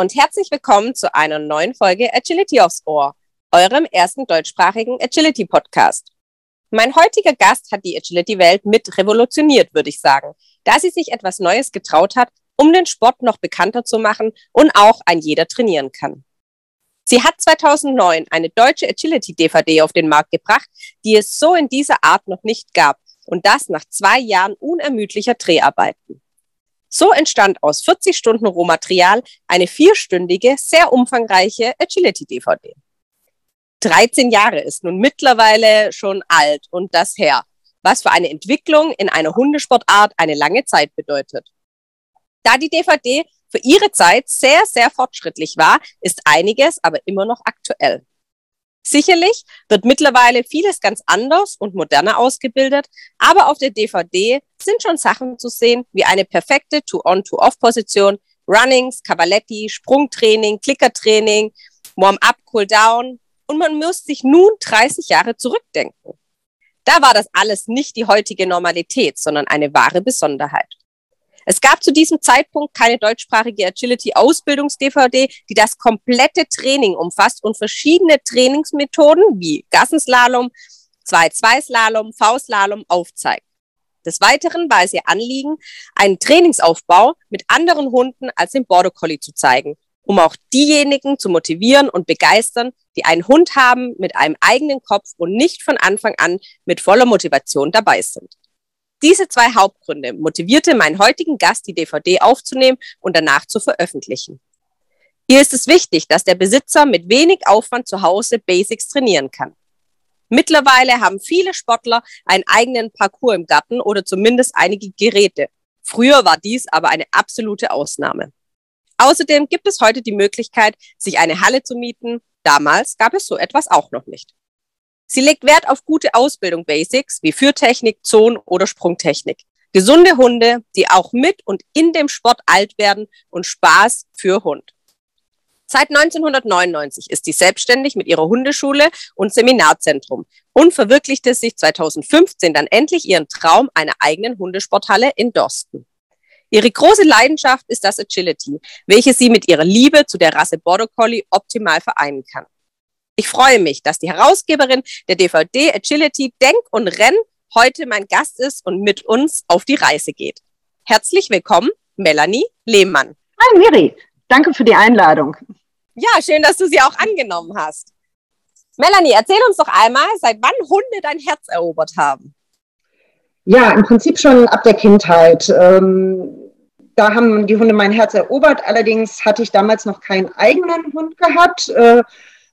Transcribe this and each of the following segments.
Und herzlich willkommen zu einer neuen Folge Agility aufs Ohr, eurem ersten deutschsprachigen Agility Podcast. Mein heutiger Gast hat die Agility-Welt mit revolutioniert, würde ich sagen, da sie sich etwas Neues getraut hat, um den Sport noch bekannter zu machen und auch ein jeder trainieren kann. Sie hat 2009 eine deutsche Agility-DVD auf den Markt gebracht, die es so in dieser Art noch nicht gab und das nach zwei Jahren unermüdlicher Dreharbeiten. So entstand aus 40 Stunden Rohmaterial eine vierstündige, sehr umfangreiche Agility-DVD. 13 Jahre ist nun mittlerweile schon alt und das her, was für eine Entwicklung in einer Hundesportart eine lange Zeit bedeutet. Da die DVD für ihre Zeit sehr, sehr fortschrittlich war, ist einiges aber immer noch aktuell. Sicherlich wird mittlerweile vieles ganz anders und moderner ausgebildet, aber auf der DVD sind schon Sachen zu sehen wie eine perfekte To-On-To-Off-Position, Runnings, Cavaletti, Sprungtraining, Klickertraining, Warm-up, Cool-Down und man muss sich nun 30 Jahre zurückdenken. Da war das alles nicht die heutige Normalität, sondern eine wahre Besonderheit. Es gab zu diesem Zeitpunkt keine deutschsprachige Agility-Ausbildungs-DVD, die das komplette Training umfasst und verschiedene Trainingsmethoden wie Gassenslalom, 2-2-Slalom, V-Slalom aufzeigt. Des Weiteren war es ihr Anliegen, einen Trainingsaufbau mit anderen Hunden als dem Border Collie zu zeigen, um auch diejenigen zu motivieren und begeistern, die einen Hund haben mit einem eigenen Kopf und nicht von Anfang an mit voller Motivation dabei sind. Diese zwei Hauptgründe motivierte meinen heutigen Gast, die DVD aufzunehmen und danach zu veröffentlichen. Hier ist es wichtig, dass der Besitzer mit wenig Aufwand zu Hause Basics trainieren kann. Mittlerweile haben viele Sportler einen eigenen Parcours im Garten oder zumindest einige Geräte. Früher war dies aber eine absolute Ausnahme. Außerdem gibt es heute die Möglichkeit, sich eine Halle zu mieten. Damals gab es so etwas auch noch nicht. Sie legt Wert auf gute Ausbildung Basics wie Führtechnik, Zon- oder Sprungtechnik. Gesunde Hunde, die auch mit und in dem Sport alt werden und Spaß für Hund. Seit 1999 ist sie selbstständig mit ihrer Hundeschule und Seminarzentrum und verwirklichte sich 2015 dann endlich ihren Traum einer eigenen Hundesporthalle in Dorsten. Ihre große Leidenschaft ist das Agility, welche sie mit ihrer Liebe zu der Rasse Border Collie optimal vereinen kann. Ich freue mich, dass die Herausgeberin der DVD Agility Denk und Renn heute mein Gast ist und mit uns auf die Reise geht. Herzlich willkommen, Melanie Lehmann. Hi Miri, danke für die Einladung. Ja, schön, dass du sie auch angenommen hast. Melanie, erzähl uns doch einmal, seit wann Hunde dein Herz erobert haben. Ja, im Prinzip schon ab der Kindheit. Ähm, da haben die Hunde mein Herz erobert. Allerdings hatte ich damals noch keinen eigenen Hund gehabt.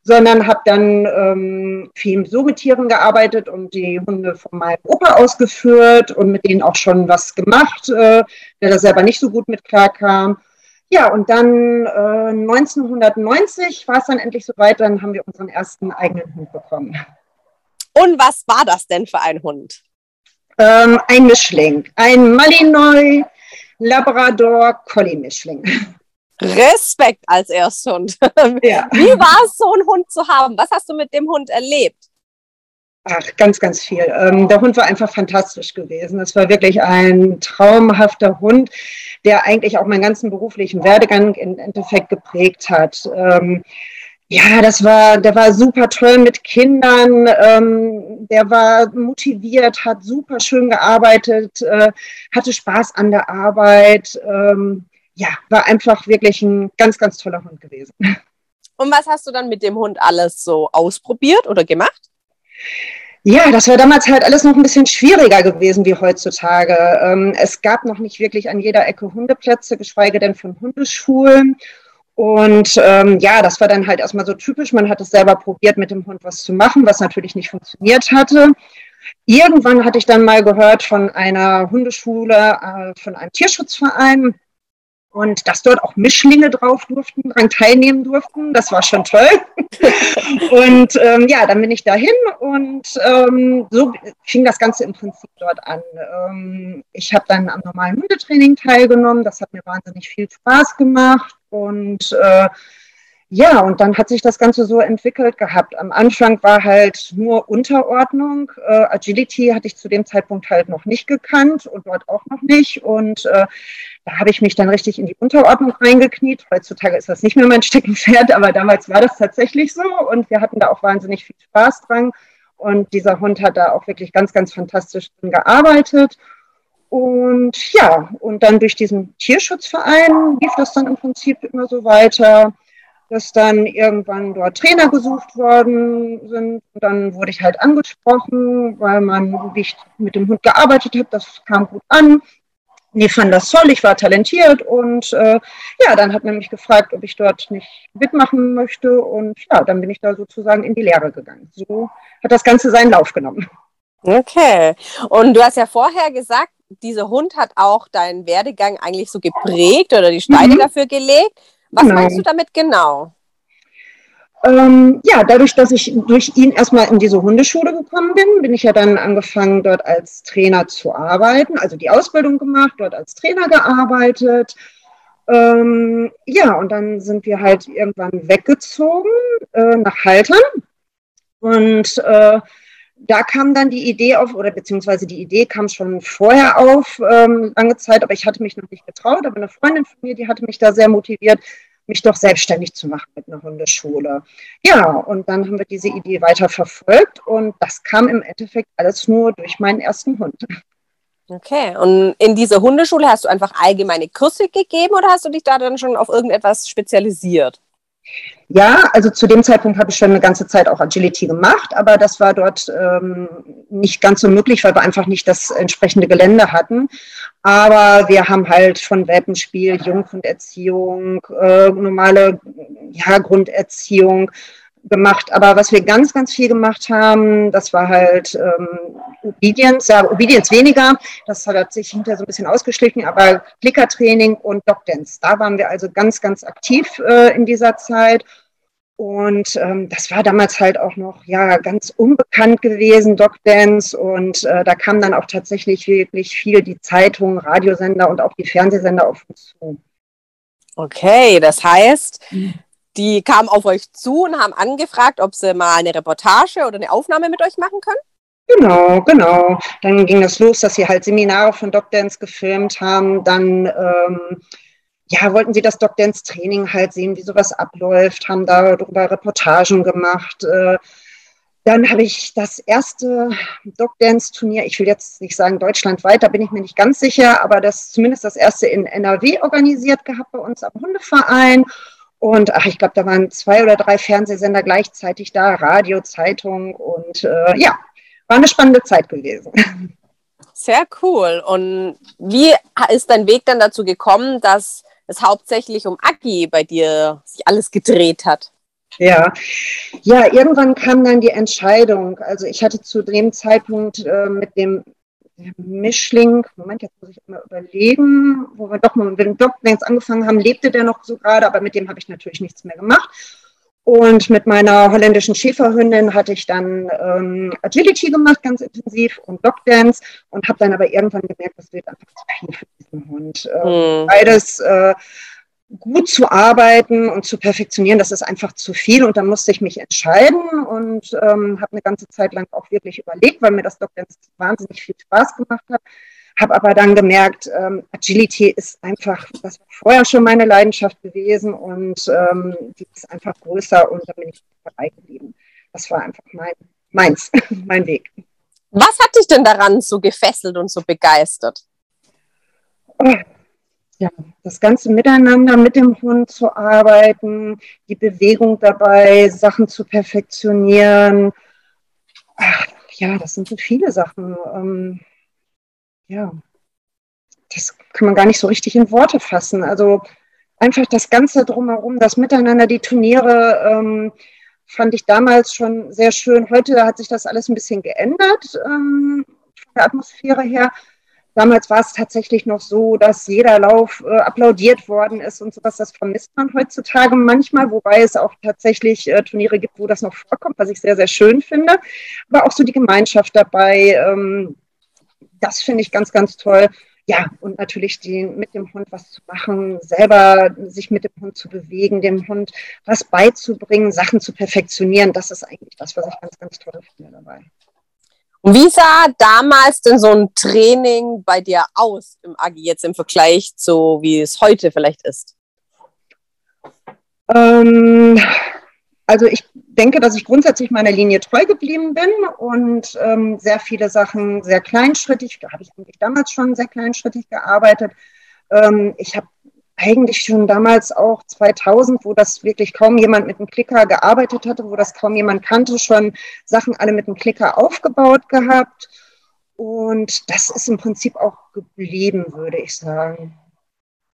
Sondern habe dann ähm, viel so mit Tieren gearbeitet und die Hunde von meinem Opa ausgeführt und mit denen auch schon was gemacht, äh, der da selber nicht so gut mit klarkam. Ja, und dann äh, 1990 war es dann endlich soweit, dann haben wir unseren ersten eigenen Hund bekommen. Und was war das denn für ein Hund? Ähm, ein Mischling, ein Malinois Labrador Collie Mischling. Respekt als Ersthund. Ja. Wie war es, so einen Hund zu haben? Was hast du mit dem Hund erlebt? Ach, ganz, ganz viel. Ähm, der Hund war einfach fantastisch gewesen. Es war wirklich ein traumhafter Hund, der eigentlich auch meinen ganzen beruflichen Werdegang im Endeffekt geprägt hat. Ähm, ja, das war, der war super toll mit Kindern, ähm, der war motiviert, hat super schön gearbeitet, äh, hatte Spaß an der Arbeit. Ähm, ja, war einfach wirklich ein ganz, ganz toller Hund gewesen. Und was hast du dann mit dem Hund alles so ausprobiert oder gemacht? Ja, das war damals halt alles noch ein bisschen schwieriger gewesen wie heutzutage. Ähm, es gab noch nicht wirklich an jeder Ecke Hundeplätze, geschweige denn von Hundeschulen. Und ähm, ja, das war dann halt erstmal so typisch. Man hat es selber probiert, mit dem Hund was zu machen, was natürlich nicht funktioniert hatte. Irgendwann hatte ich dann mal gehört von einer Hundeschule, äh, von einem Tierschutzverein, und dass dort auch Mischlinge drauf durften, daran teilnehmen durften. Das war schon toll. und ähm, ja, dann bin ich dahin und ähm, so fing das Ganze im Prinzip dort an. Ähm, ich habe dann am normalen Hundetraining teilgenommen. Das hat mir wahnsinnig viel Spaß gemacht und äh, ja, und dann hat sich das Ganze so entwickelt gehabt. Am Anfang war halt nur Unterordnung. Äh, Agility hatte ich zu dem Zeitpunkt halt noch nicht gekannt und dort auch noch nicht. Und äh, da habe ich mich dann richtig in die Unterordnung reingekniet. Heutzutage ist das nicht mehr mein Steckenpferd, aber damals war das tatsächlich so und wir hatten da auch wahnsinnig viel Spaß dran. Und dieser Hund hat da auch wirklich ganz, ganz fantastisch drin gearbeitet. Und ja, und dann durch diesen Tierschutzverein lief das dann im Prinzip immer so weiter, dass dann irgendwann dort Trainer gesucht worden sind. Und dann wurde ich halt angesprochen, weil man, wie ich mit dem Hund gearbeitet habe, das kam gut an die fanden das toll, ich war talentiert und äh, ja, dann hat man mich gefragt, ob ich dort nicht mitmachen möchte und ja, dann bin ich da sozusagen in die Lehre gegangen. So hat das Ganze seinen Lauf genommen. Okay. Und du hast ja vorher gesagt, dieser Hund hat auch deinen Werdegang eigentlich so geprägt oder die Steine mhm. dafür gelegt. Was genau. meinst du damit genau? Ähm, ja, dadurch, dass ich durch ihn erstmal in diese Hundeschule gekommen bin, bin ich ja dann angefangen, dort als Trainer zu arbeiten, also die Ausbildung gemacht, dort als Trainer gearbeitet. Ähm, ja, und dann sind wir halt irgendwann weggezogen äh, nach Haltern. Und äh, da kam dann die Idee auf, oder beziehungsweise die Idee kam schon vorher auf, ähm, lange Zeit, aber ich hatte mich noch nicht getraut. Aber eine Freundin von mir, die hatte mich da sehr motiviert, mich doch selbstständig zu machen mit einer Hundeschule. Ja, und dann haben wir diese Idee weiter verfolgt und das kam im Endeffekt alles nur durch meinen ersten Hund. Okay, und in dieser Hundeschule hast du einfach allgemeine Kurse gegeben oder hast du dich da dann schon auf irgendetwas spezialisiert? Ja, also zu dem Zeitpunkt habe ich schon eine ganze Zeit auch Agility gemacht, aber das war dort ähm, nicht ganz so möglich, weil wir einfach nicht das entsprechende Gelände hatten. Aber wir haben halt von Welpenspiel, Junggrunderziehung, äh, normale ja, Grunderziehung, gemacht. Aber was wir ganz, ganz viel gemacht haben, das war halt ähm, Obedience, ja, Obedience weniger. Das hat sich hinterher so ein bisschen ausgeschlichen, aber Klickertraining und Dogdance. Da waren wir also ganz, ganz aktiv äh, in dieser Zeit. Und ähm, das war damals halt auch noch ja ganz unbekannt gewesen, Dogdance. Und äh, da kam dann auch tatsächlich wirklich viel die Zeitung, Radiosender und auch die Fernsehsender auf uns zu. Okay, das heißt, mhm die kamen auf euch zu und haben angefragt, ob sie mal eine Reportage oder eine Aufnahme mit euch machen können? Genau, genau. Dann ging das los, dass sie halt Seminare von Doc Dance gefilmt haben. Dann ähm, ja, wollten sie das Doc Dance Training halt sehen, wie sowas abläuft, haben darüber Reportagen gemacht. Äh, dann habe ich das erste Doc Dance Turnier, ich will jetzt nicht sagen deutschlandweit, da bin ich mir nicht ganz sicher, aber das zumindest das erste in NRW organisiert gehabt bei uns am Hundeverein. Und ach, ich glaube, da waren zwei oder drei Fernsehsender gleichzeitig da, Radio, Zeitung und äh, ja, war eine spannende Zeit gewesen. Sehr cool. Und wie ist dein Weg dann dazu gekommen, dass es hauptsächlich um Aki bei dir sich alles gedreht hat? Ja, ja, irgendwann kam dann die Entscheidung. Also ich hatte zu dem Zeitpunkt äh, mit dem Mischling, Moment, jetzt muss ich immer überlegen, wo wir doch mal mit dem jetzt angefangen haben, lebte der noch so gerade, aber mit dem habe ich natürlich nichts mehr gemacht. Und mit meiner holländischen Schäferhündin hatte ich dann ähm, Agility gemacht, ganz intensiv, und Dogdance und habe dann aber irgendwann gemerkt, das wird einfach zu viel für diesen Hund. Äh, mhm. Beides äh, gut zu arbeiten und zu perfektionieren, das ist einfach zu viel und da musste ich mich entscheiden und ähm, habe eine ganze Zeit lang auch wirklich überlegt, weil mir das ganz wahnsinnig viel Spaß gemacht hat. Habe aber dann gemerkt, ähm, Agility ist einfach, das war vorher schon meine Leidenschaft gewesen und ähm, die ist einfach größer und da bin ich dabei geblieben. Das war einfach mein, meins, mein Weg. Was hat dich denn daran so gefesselt und so begeistert? Oh ja, das ganze Miteinander mit dem Hund zu arbeiten, die Bewegung dabei, Sachen zu perfektionieren. Ach, ja, das sind so viele Sachen. Ähm, ja, das kann man gar nicht so richtig in Worte fassen. Also einfach das Ganze drumherum, das Miteinander, die Turniere, ähm, fand ich damals schon sehr schön. Heute hat sich das alles ein bisschen geändert ähm, von der Atmosphäre her. Damals war es tatsächlich noch so, dass jeder Lauf äh, applaudiert worden ist und sowas. Das vermisst man heutzutage manchmal, wobei es auch tatsächlich äh, Turniere gibt, wo das noch vorkommt, was ich sehr, sehr schön finde. Aber auch so die Gemeinschaft dabei, ähm, das finde ich ganz, ganz toll. Ja, und natürlich die, mit dem Hund was zu machen, selber sich mit dem Hund zu bewegen, dem Hund was beizubringen, Sachen zu perfektionieren, das ist eigentlich das, was ich ganz, ganz toll finde dabei. Und wie sah damals denn so ein Training bei dir aus im Agi jetzt im Vergleich zu wie es heute vielleicht ist? Ähm, also ich denke, dass ich grundsätzlich meiner Linie treu geblieben bin und ähm, sehr viele Sachen sehr kleinschrittig, da habe ich eigentlich damals schon sehr kleinschrittig gearbeitet. Ähm, ich habe eigentlich schon damals auch 2000, wo das wirklich kaum jemand mit einem Klicker gearbeitet hatte, wo das kaum jemand kannte, schon Sachen alle mit einem Klicker aufgebaut gehabt. Und das ist im Prinzip auch geblieben, würde ich sagen.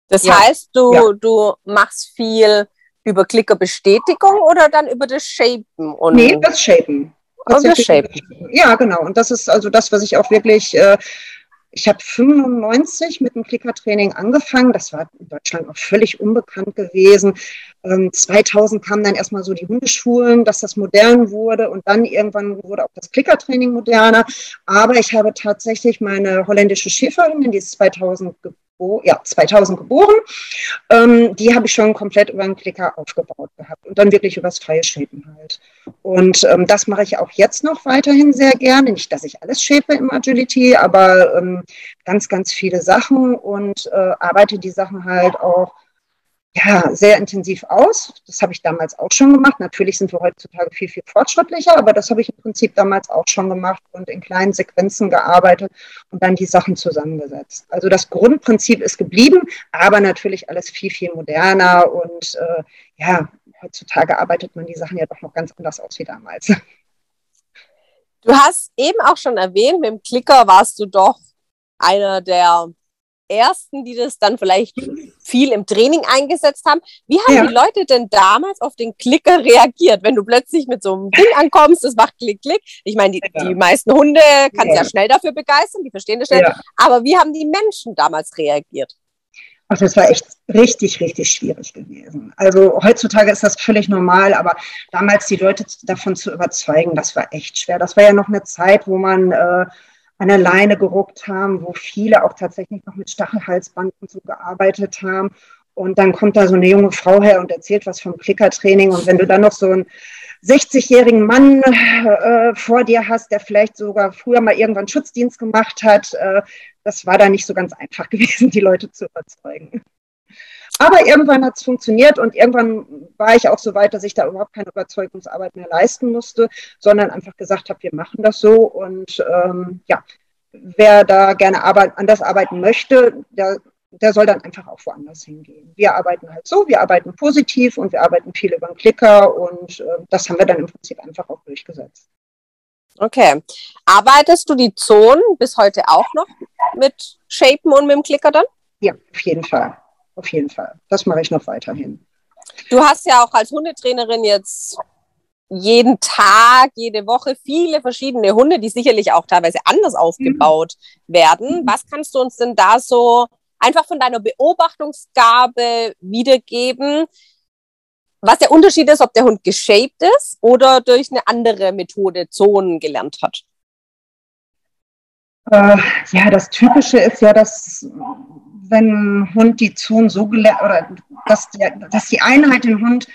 Das ja. heißt, du, ja. du machst viel über Klickerbestätigung oder dann über das Shapen? Und nee, das Shapen. Das, das Shapen. Ja, genau. Und das ist also das, was ich auch wirklich äh, ich habe 95 mit dem Klickertraining angefangen. Das war in Deutschland noch völlig unbekannt gewesen. 2000 ähm, kamen dann erstmal so die Hundeschulen, dass das modern wurde und dann irgendwann wurde auch das Klickertraining moderner. Aber ich habe tatsächlich meine holländische Schäferhündin, die ist 2000 ja, 2000 geboren. Ähm, die habe ich schon komplett über einen Klicker aufgebaut gehabt und dann wirklich übers freie Shapen halt. Und ähm, das mache ich auch jetzt noch weiterhin sehr gerne. Nicht, dass ich alles shape im Agility, aber ähm, ganz, ganz viele Sachen und äh, arbeite die Sachen halt auch ja, sehr intensiv aus. Das habe ich damals auch schon gemacht. Natürlich sind wir heutzutage viel, viel fortschrittlicher, aber das habe ich im Prinzip damals auch schon gemacht und in kleinen Sequenzen gearbeitet und dann die Sachen zusammengesetzt. Also das Grundprinzip ist geblieben, aber natürlich alles viel, viel moderner und äh, ja, heutzutage arbeitet man die Sachen ja doch noch ganz anders aus wie damals. Du hast eben auch schon erwähnt, mit dem Klicker warst du doch einer der ersten, die das dann vielleicht viel im Training eingesetzt haben. Wie haben ja. die Leute denn damals auf den Klicker reagiert, wenn du plötzlich mit so einem Ding ankommst, das macht Klick, Klick? Ich meine, die, ja. die meisten Hunde kannst ja. ja schnell dafür begeistern, die verstehen das schnell. Aber wie haben die Menschen damals reagiert? Ach, das war echt richtig, richtig schwierig gewesen. Also heutzutage ist das völlig normal, aber damals die Leute davon zu überzeugen, das war echt schwer. Das war ja noch eine Zeit, wo man äh, an der Leine geruckt haben, wo viele auch tatsächlich noch mit Stachelhalsband und so gearbeitet haben. Und dann kommt da so eine junge Frau her und erzählt was vom Klickertraining. Und wenn du dann noch so einen 60-jährigen Mann äh, vor dir hast, der vielleicht sogar früher mal irgendwann Schutzdienst gemacht hat, äh, das war da nicht so ganz einfach gewesen, die Leute zu überzeugen. Aber irgendwann hat es funktioniert und irgendwann war ich auch so weit, dass ich da überhaupt keine Überzeugungsarbeit mehr leisten musste, sondern einfach gesagt habe, wir machen das so. Und ähm, ja, wer da gerne arbeit anders arbeiten möchte, der, der soll dann einfach auch woanders hingehen. Wir arbeiten halt so, wir arbeiten positiv und wir arbeiten viel über den Klicker und äh, das haben wir dann im Prinzip einfach auch durchgesetzt. Okay. Arbeitest du die Zonen bis heute auch noch mit Shapen und mit dem Klicker dann? Ja, auf jeden Fall auf jeden Fall. Das mache ich noch weiterhin. Du hast ja auch als Hundetrainerin jetzt jeden Tag, jede Woche viele verschiedene Hunde, die sicherlich auch teilweise anders aufgebaut mhm. werden. Was kannst du uns denn da so einfach von deiner Beobachtungsgabe wiedergeben? Was der Unterschied ist, ob der Hund geshaped ist oder durch eine andere Methode Zonen gelernt hat? Äh, ja, das Typische ist ja, dass wenn Hund die Zone so gelernt, oder dass, der, dass die Einheit den Hund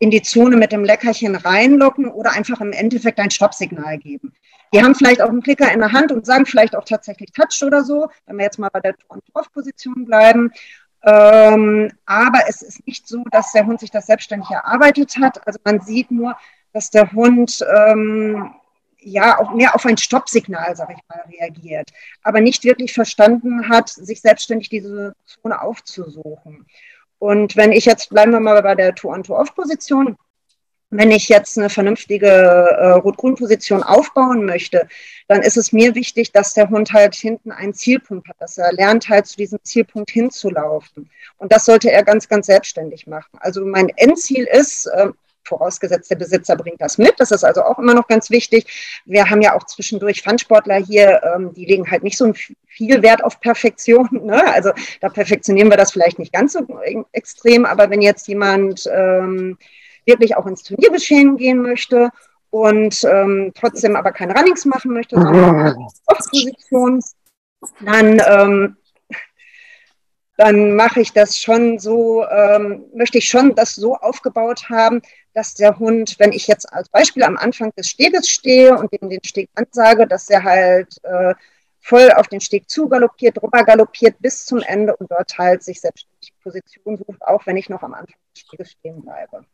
in die Zone mit dem Leckerchen reinlocken oder einfach im Endeffekt ein Stoppsignal geben. Die haben vielleicht auch einen Klicker in der Hand und sagen vielleicht auch tatsächlich Touch oder so, wenn wir jetzt mal bei der On-Off-Position bleiben. Ähm, aber es ist nicht so, dass der Hund sich das selbstständig erarbeitet hat. Also man sieht nur, dass der Hund ähm, ja auch mehr auf ein Stoppsignal, sage ich mal, reagiert, aber nicht wirklich verstanden hat, sich selbstständig diese Zone aufzusuchen. Und wenn ich jetzt, bleiben wir mal bei der Two-on-Two-Off-Position, wenn ich jetzt eine vernünftige äh, Rot-Grün-Position aufbauen möchte, dann ist es mir wichtig, dass der Hund halt hinten einen Zielpunkt hat, dass er lernt halt zu diesem Zielpunkt hinzulaufen. Und das sollte er ganz, ganz selbstständig machen. Also mein Endziel ist, äh, vorausgesetzt der Besitzer bringt das mit. Das ist also auch immer noch ganz wichtig. Wir haben ja auch zwischendurch Fun-Sportler hier, ähm, die legen halt nicht so viel Wert auf Perfektion. Ne? Also da perfektionieren wir das vielleicht nicht ganz so extrem, aber wenn jetzt jemand ähm, wirklich auch ins Turniergeschehen gehen möchte und ähm, trotzdem aber keine Runnings machen möchte, sondern Position, dann ähm, dann mache ich das schon so, ähm, möchte ich schon das so aufgebaut haben, dass der Hund, wenn ich jetzt als Beispiel am Anfang des Steges stehe und ihm den Steg ansage, dass er halt äh, voll auf den Steg zu galoppiert, drüber galoppiert bis zum Ende und dort halt sich selbstständig Position sucht, auch wenn ich noch am Anfang des Steges stehen bleibe.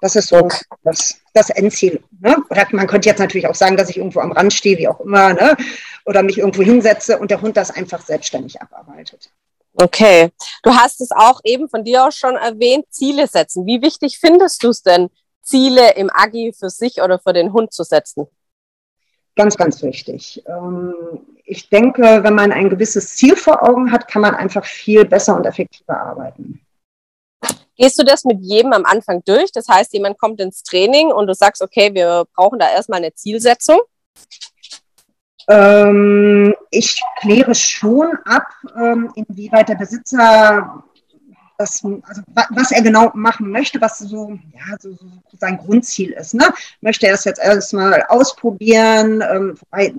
Das ist so okay. das, das Endziel. Ne? Man könnte jetzt natürlich auch sagen, dass ich irgendwo am Rand stehe, wie auch immer, ne? oder mich irgendwo hinsetze und der Hund das einfach selbstständig abarbeitet. Okay. Du hast es auch eben von dir auch schon erwähnt, Ziele setzen. Wie wichtig findest du es denn, Ziele im Agi für sich oder für den Hund zu setzen? Ganz, ganz wichtig. Ähm, ich denke, wenn man ein gewisses Ziel vor Augen hat, kann man einfach viel besser und effektiver arbeiten. Gehst du das mit jedem am Anfang durch? Das heißt, jemand kommt ins Training und du sagst, okay, wir brauchen da erstmal eine Zielsetzung? Ähm, ich kläre schon ab, ähm, inwieweit der Besitzer das, also was er genau machen möchte, was so, ja, so, so sein Grundziel ist. Ne? Möchte er es jetzt erstmal ausprobieren? Ähm, wobei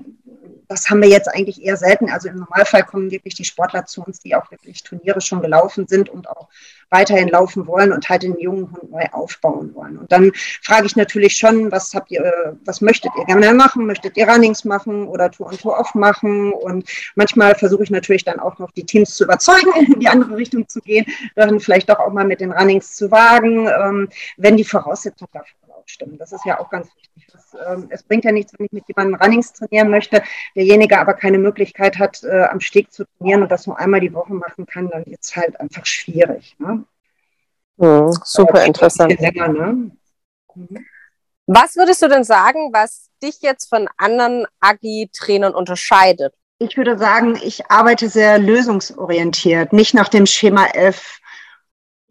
das haben wir jetzt eigentlich eher selten. Also im Normalfall kommen wirklich die Sportler zu uns, die auch wirklich Turniere schon gelaufen sind und auch weiterhin laufen wollen und halt den jungen Hund neu aufbauen wollen. Und dann frage ich natürlich schon, was habt ihr, was möchtet ihr gerne machen? Möchtet ihr Runnings machen oder Tour und Tour off machen? Und manchmal versuche ich natürlich dann auch noch die Teams zu überzeugen, in die andere Richtung zu gehen, dann vielleicht doch auch mal mit den Runnings zu wagen, ähm, wenn die Voraussetzungen dafür stimmen. Das ist ja auch ganz wichtig. Das, ähm, es bringt ja nichts, wenn ich mit jemandem Runnings trainieren möchte, derjenige aber keine Möglichkeit hat, äh, am Steg zu trainieren und das nur einmal die Woche machen kann, dann wird es halt einfach schwierig. Ne? Hm, super interessant. Länger, ne? mhm. Was würdest du denn sagen, was dich jetzt von anderen Agi-Trainern unterscheidet? Ich würde sagen, ich arbeite sehr lösungsorientiert, nicht nach dem Schema F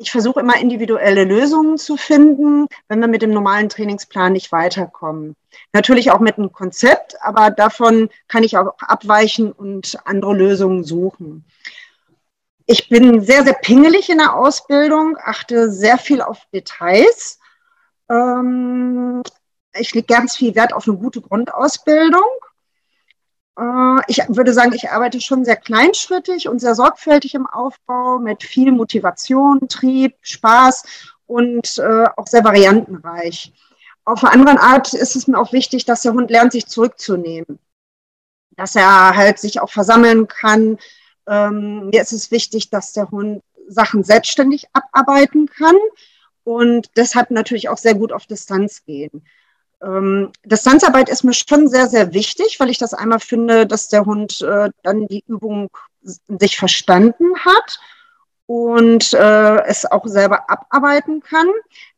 ich versuche immer individuelle Lösungen zu finden, wenn wir mit dem normalen Trainingsplan nicht weiterkommen. Natürlich auch mit einem Konzept, aber davon kann ich auch abweichen und andere Lösungen suchen. Ich bin sehr, sehr pingelig in der Ausbildung, achte sehr viel auf Details. Ähm, ich lege ganz viel Wert auf eine gute Grundausbildung ich würde sagen, ich arbeite schon sehr kleinschrittig und sehr sorgfältig im Aufbau mit viel Motivation, Trieb, Spaß und äh, auch sehr variantenreich. Auf einer anderen Art ist es mir auch wichtig, dass der Hund lernt, sich zurückzunehmen. Dass er halt sich auch versammeln kann. Ähm, mir ist es wichtig, dass der Hund Sachen selbstständig abarbeiten kann und deshalb natürlich auch sehr gut auf Distanz gehen. Ähm, Distanzarbeit ist mir schon sehr, sehr wichtig, weil ich das einmal finde, dass der Hund äh, dann die Übung sich verstanden hat und äh, es auch selber abarbeiten kann.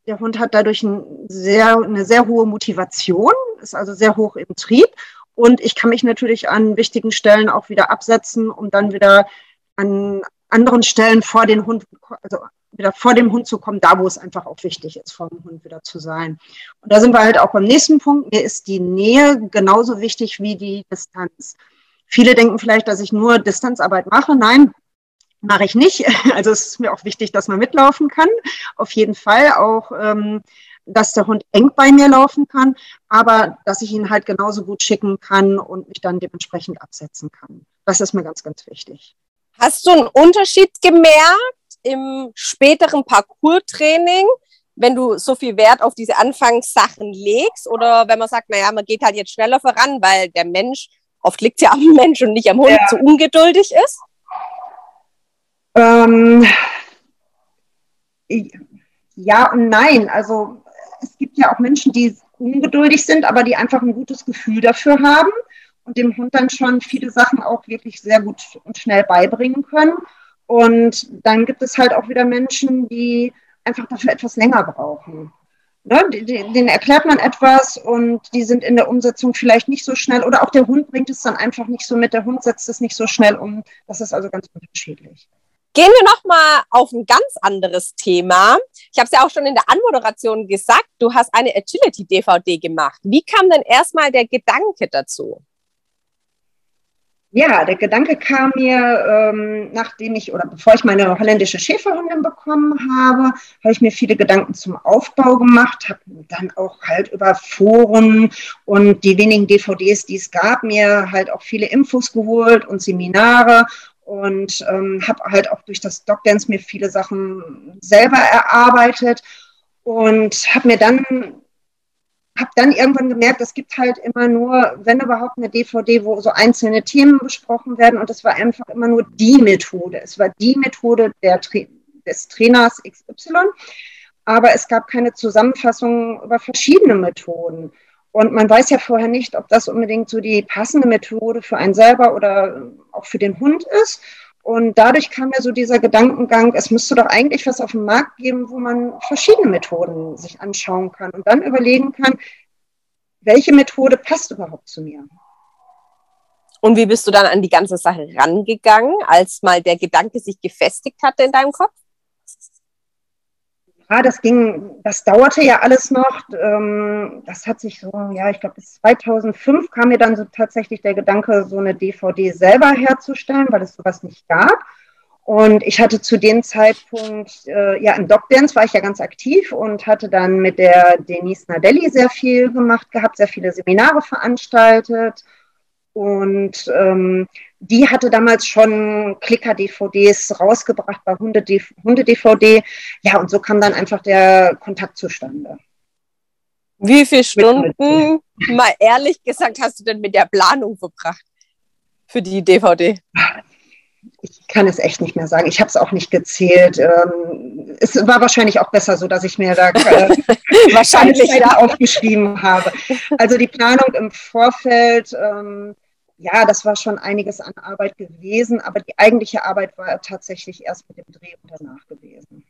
Der Hund hat dadurch ein sehr, eine sehr hohe Motivation, ist also sehr hoch im Trieb und ich kann mich natürlich an wichtigen Stellen auch wieder absetzen, um dann wieder an anderen Stellen vor den Hund, also wieder vor dem Hund zu kommen, da wo es einfach auch wichtig ist, vor dem Hund wieder zu sein. Und da sind wir halt auch beim nächsten Punkt. Mir ist die Nähe genauso wichtig wie die Distanz. Viele denken vielleicht, dass ich nur Distanzarbeit mache. Nein, mache ich nicht. Also es ist mir auch wichtig, dass man mitlaufen kann. Auf jeden Fall auch, ähm, dass der Hund eng bei mir laufen kann, aber dass ich ihn halt genauso gut schicken kann und mich dann dementsprechend absetzen kann. Das ist mir ganz, ganz wichtig. Hast du einen Unterschied gemerkt im späteren Parcours-Training, wenn du so viel Wert auf diese Anfangssachen legst oder wenn man sagt, naja, man geht halt jetzt schneller voran, weil der Mensch, oft liegt ja am Mensch und nicht am Hund, ja. zu ungeduldig ist? Ähm, ja und nein. Also es gibt ja auch Menschen, die ungeduldig sind, aber die einfach ein gutes Gefühl dafür haben und dem Hund dann schon viele Sachen auch wirklich sehr gut und schnell beibringen können. Und dann gibt es halt auch wieder Menschen, die einfach dafür etwas länger brauchen. Ne? Denen erklärt man etwas und die sind in der Umsetzung vielleicht nicht so schnell oder auch der Hund bringt es dann einfach nicht so mit. Der Hund setzt es nicht so schnell um. Das ist also ganz unterschiedlich. Gehen wir nochmal auf ein ganz anderes Thema. Ich habe es ja auch schon in der Anmoderation gesagt, du hast eine Agility-DVD gemacht. Wie kam denn erstmal der Gedanke dazu? Ja, der Gedanke kam mir, ähm, nachdem ich oder bevor ich meine holländische Schäferhundin bekommen habe, habe ich mir viele Gedanken zum Aufbau gemacht, habe dann auch halt über Foren und die wenigen DVDs, die es gab, mir halt auch viele Infos geholt und Seminare und ähm, habe halt auch durch das Dogdance mir viele Sachen selber erarbeitet und habe mir dann habe dann irgendwann gemerkt, es gibt halt immer nur, wenn überhaupt, eine DVD, wo so einzelne Themen besprochen werden. Und es war einfach immer nur die Methode. Es war die Methode der, des Trainers XY. Aber es gab keine Zusammenfassung über verschiedene Methoden. Und man weiß ja vorher nicht, ob das unbedingt so die passende Methode für einen selber oder auch für den Hund ist. Und dadurch kam mir so dieser Gedankengang, es müsste doch eigentlich was auf dem Markt geben, wo man verschiedene Methoden sich anschauen kann und dann überlegen kann, welche Methode passt überhaupt zu mir. Und wie bist du dann an die ganze Sache rangegangen, als mal der Gedanke sich gefestigt hatte in deinem Kopf? Ja, das ging, das dauerte ja alles noch. Ähm, das hat sich so, ja, ich glaube, bis 2005 kam mir dann so tatsächlich der Gedanke, so eine DVD selber herzustellen, weil es sowas nicht gab. Und ich hatte zu dem Zeitpunkt, äh, ja, im Dogdance war ich ja ganz aktiv und hatte dann mit der Denise Nadelli sehr viel gemacht gehabt, sehr viele Seminare veranstaltet und ähm, die hatte damals schon Klicker-DVDs rausgebracht bei Hunde-DVD. Ja, und so kam dann einfach der Kontakt zustande. Wie viele Stunden, mal ehrlich gesagt, hast du denn mit der Planung verbracht für die DVD? Ich kann es echt nicht mehr sagen. Ich habe es auch nicht gezählt. Ähm, es war wahrscheinlich auch besser so, dass ich mir da wahrscheinlich ja. aufgeschrieben habe. Also die Planung im Vorfeld. Ähm, ja, das war schon einiges an Arbeit gewesen, aber die eigentliche Arbeit war tatsächlich erst mit dem Dreh und danach gewesen.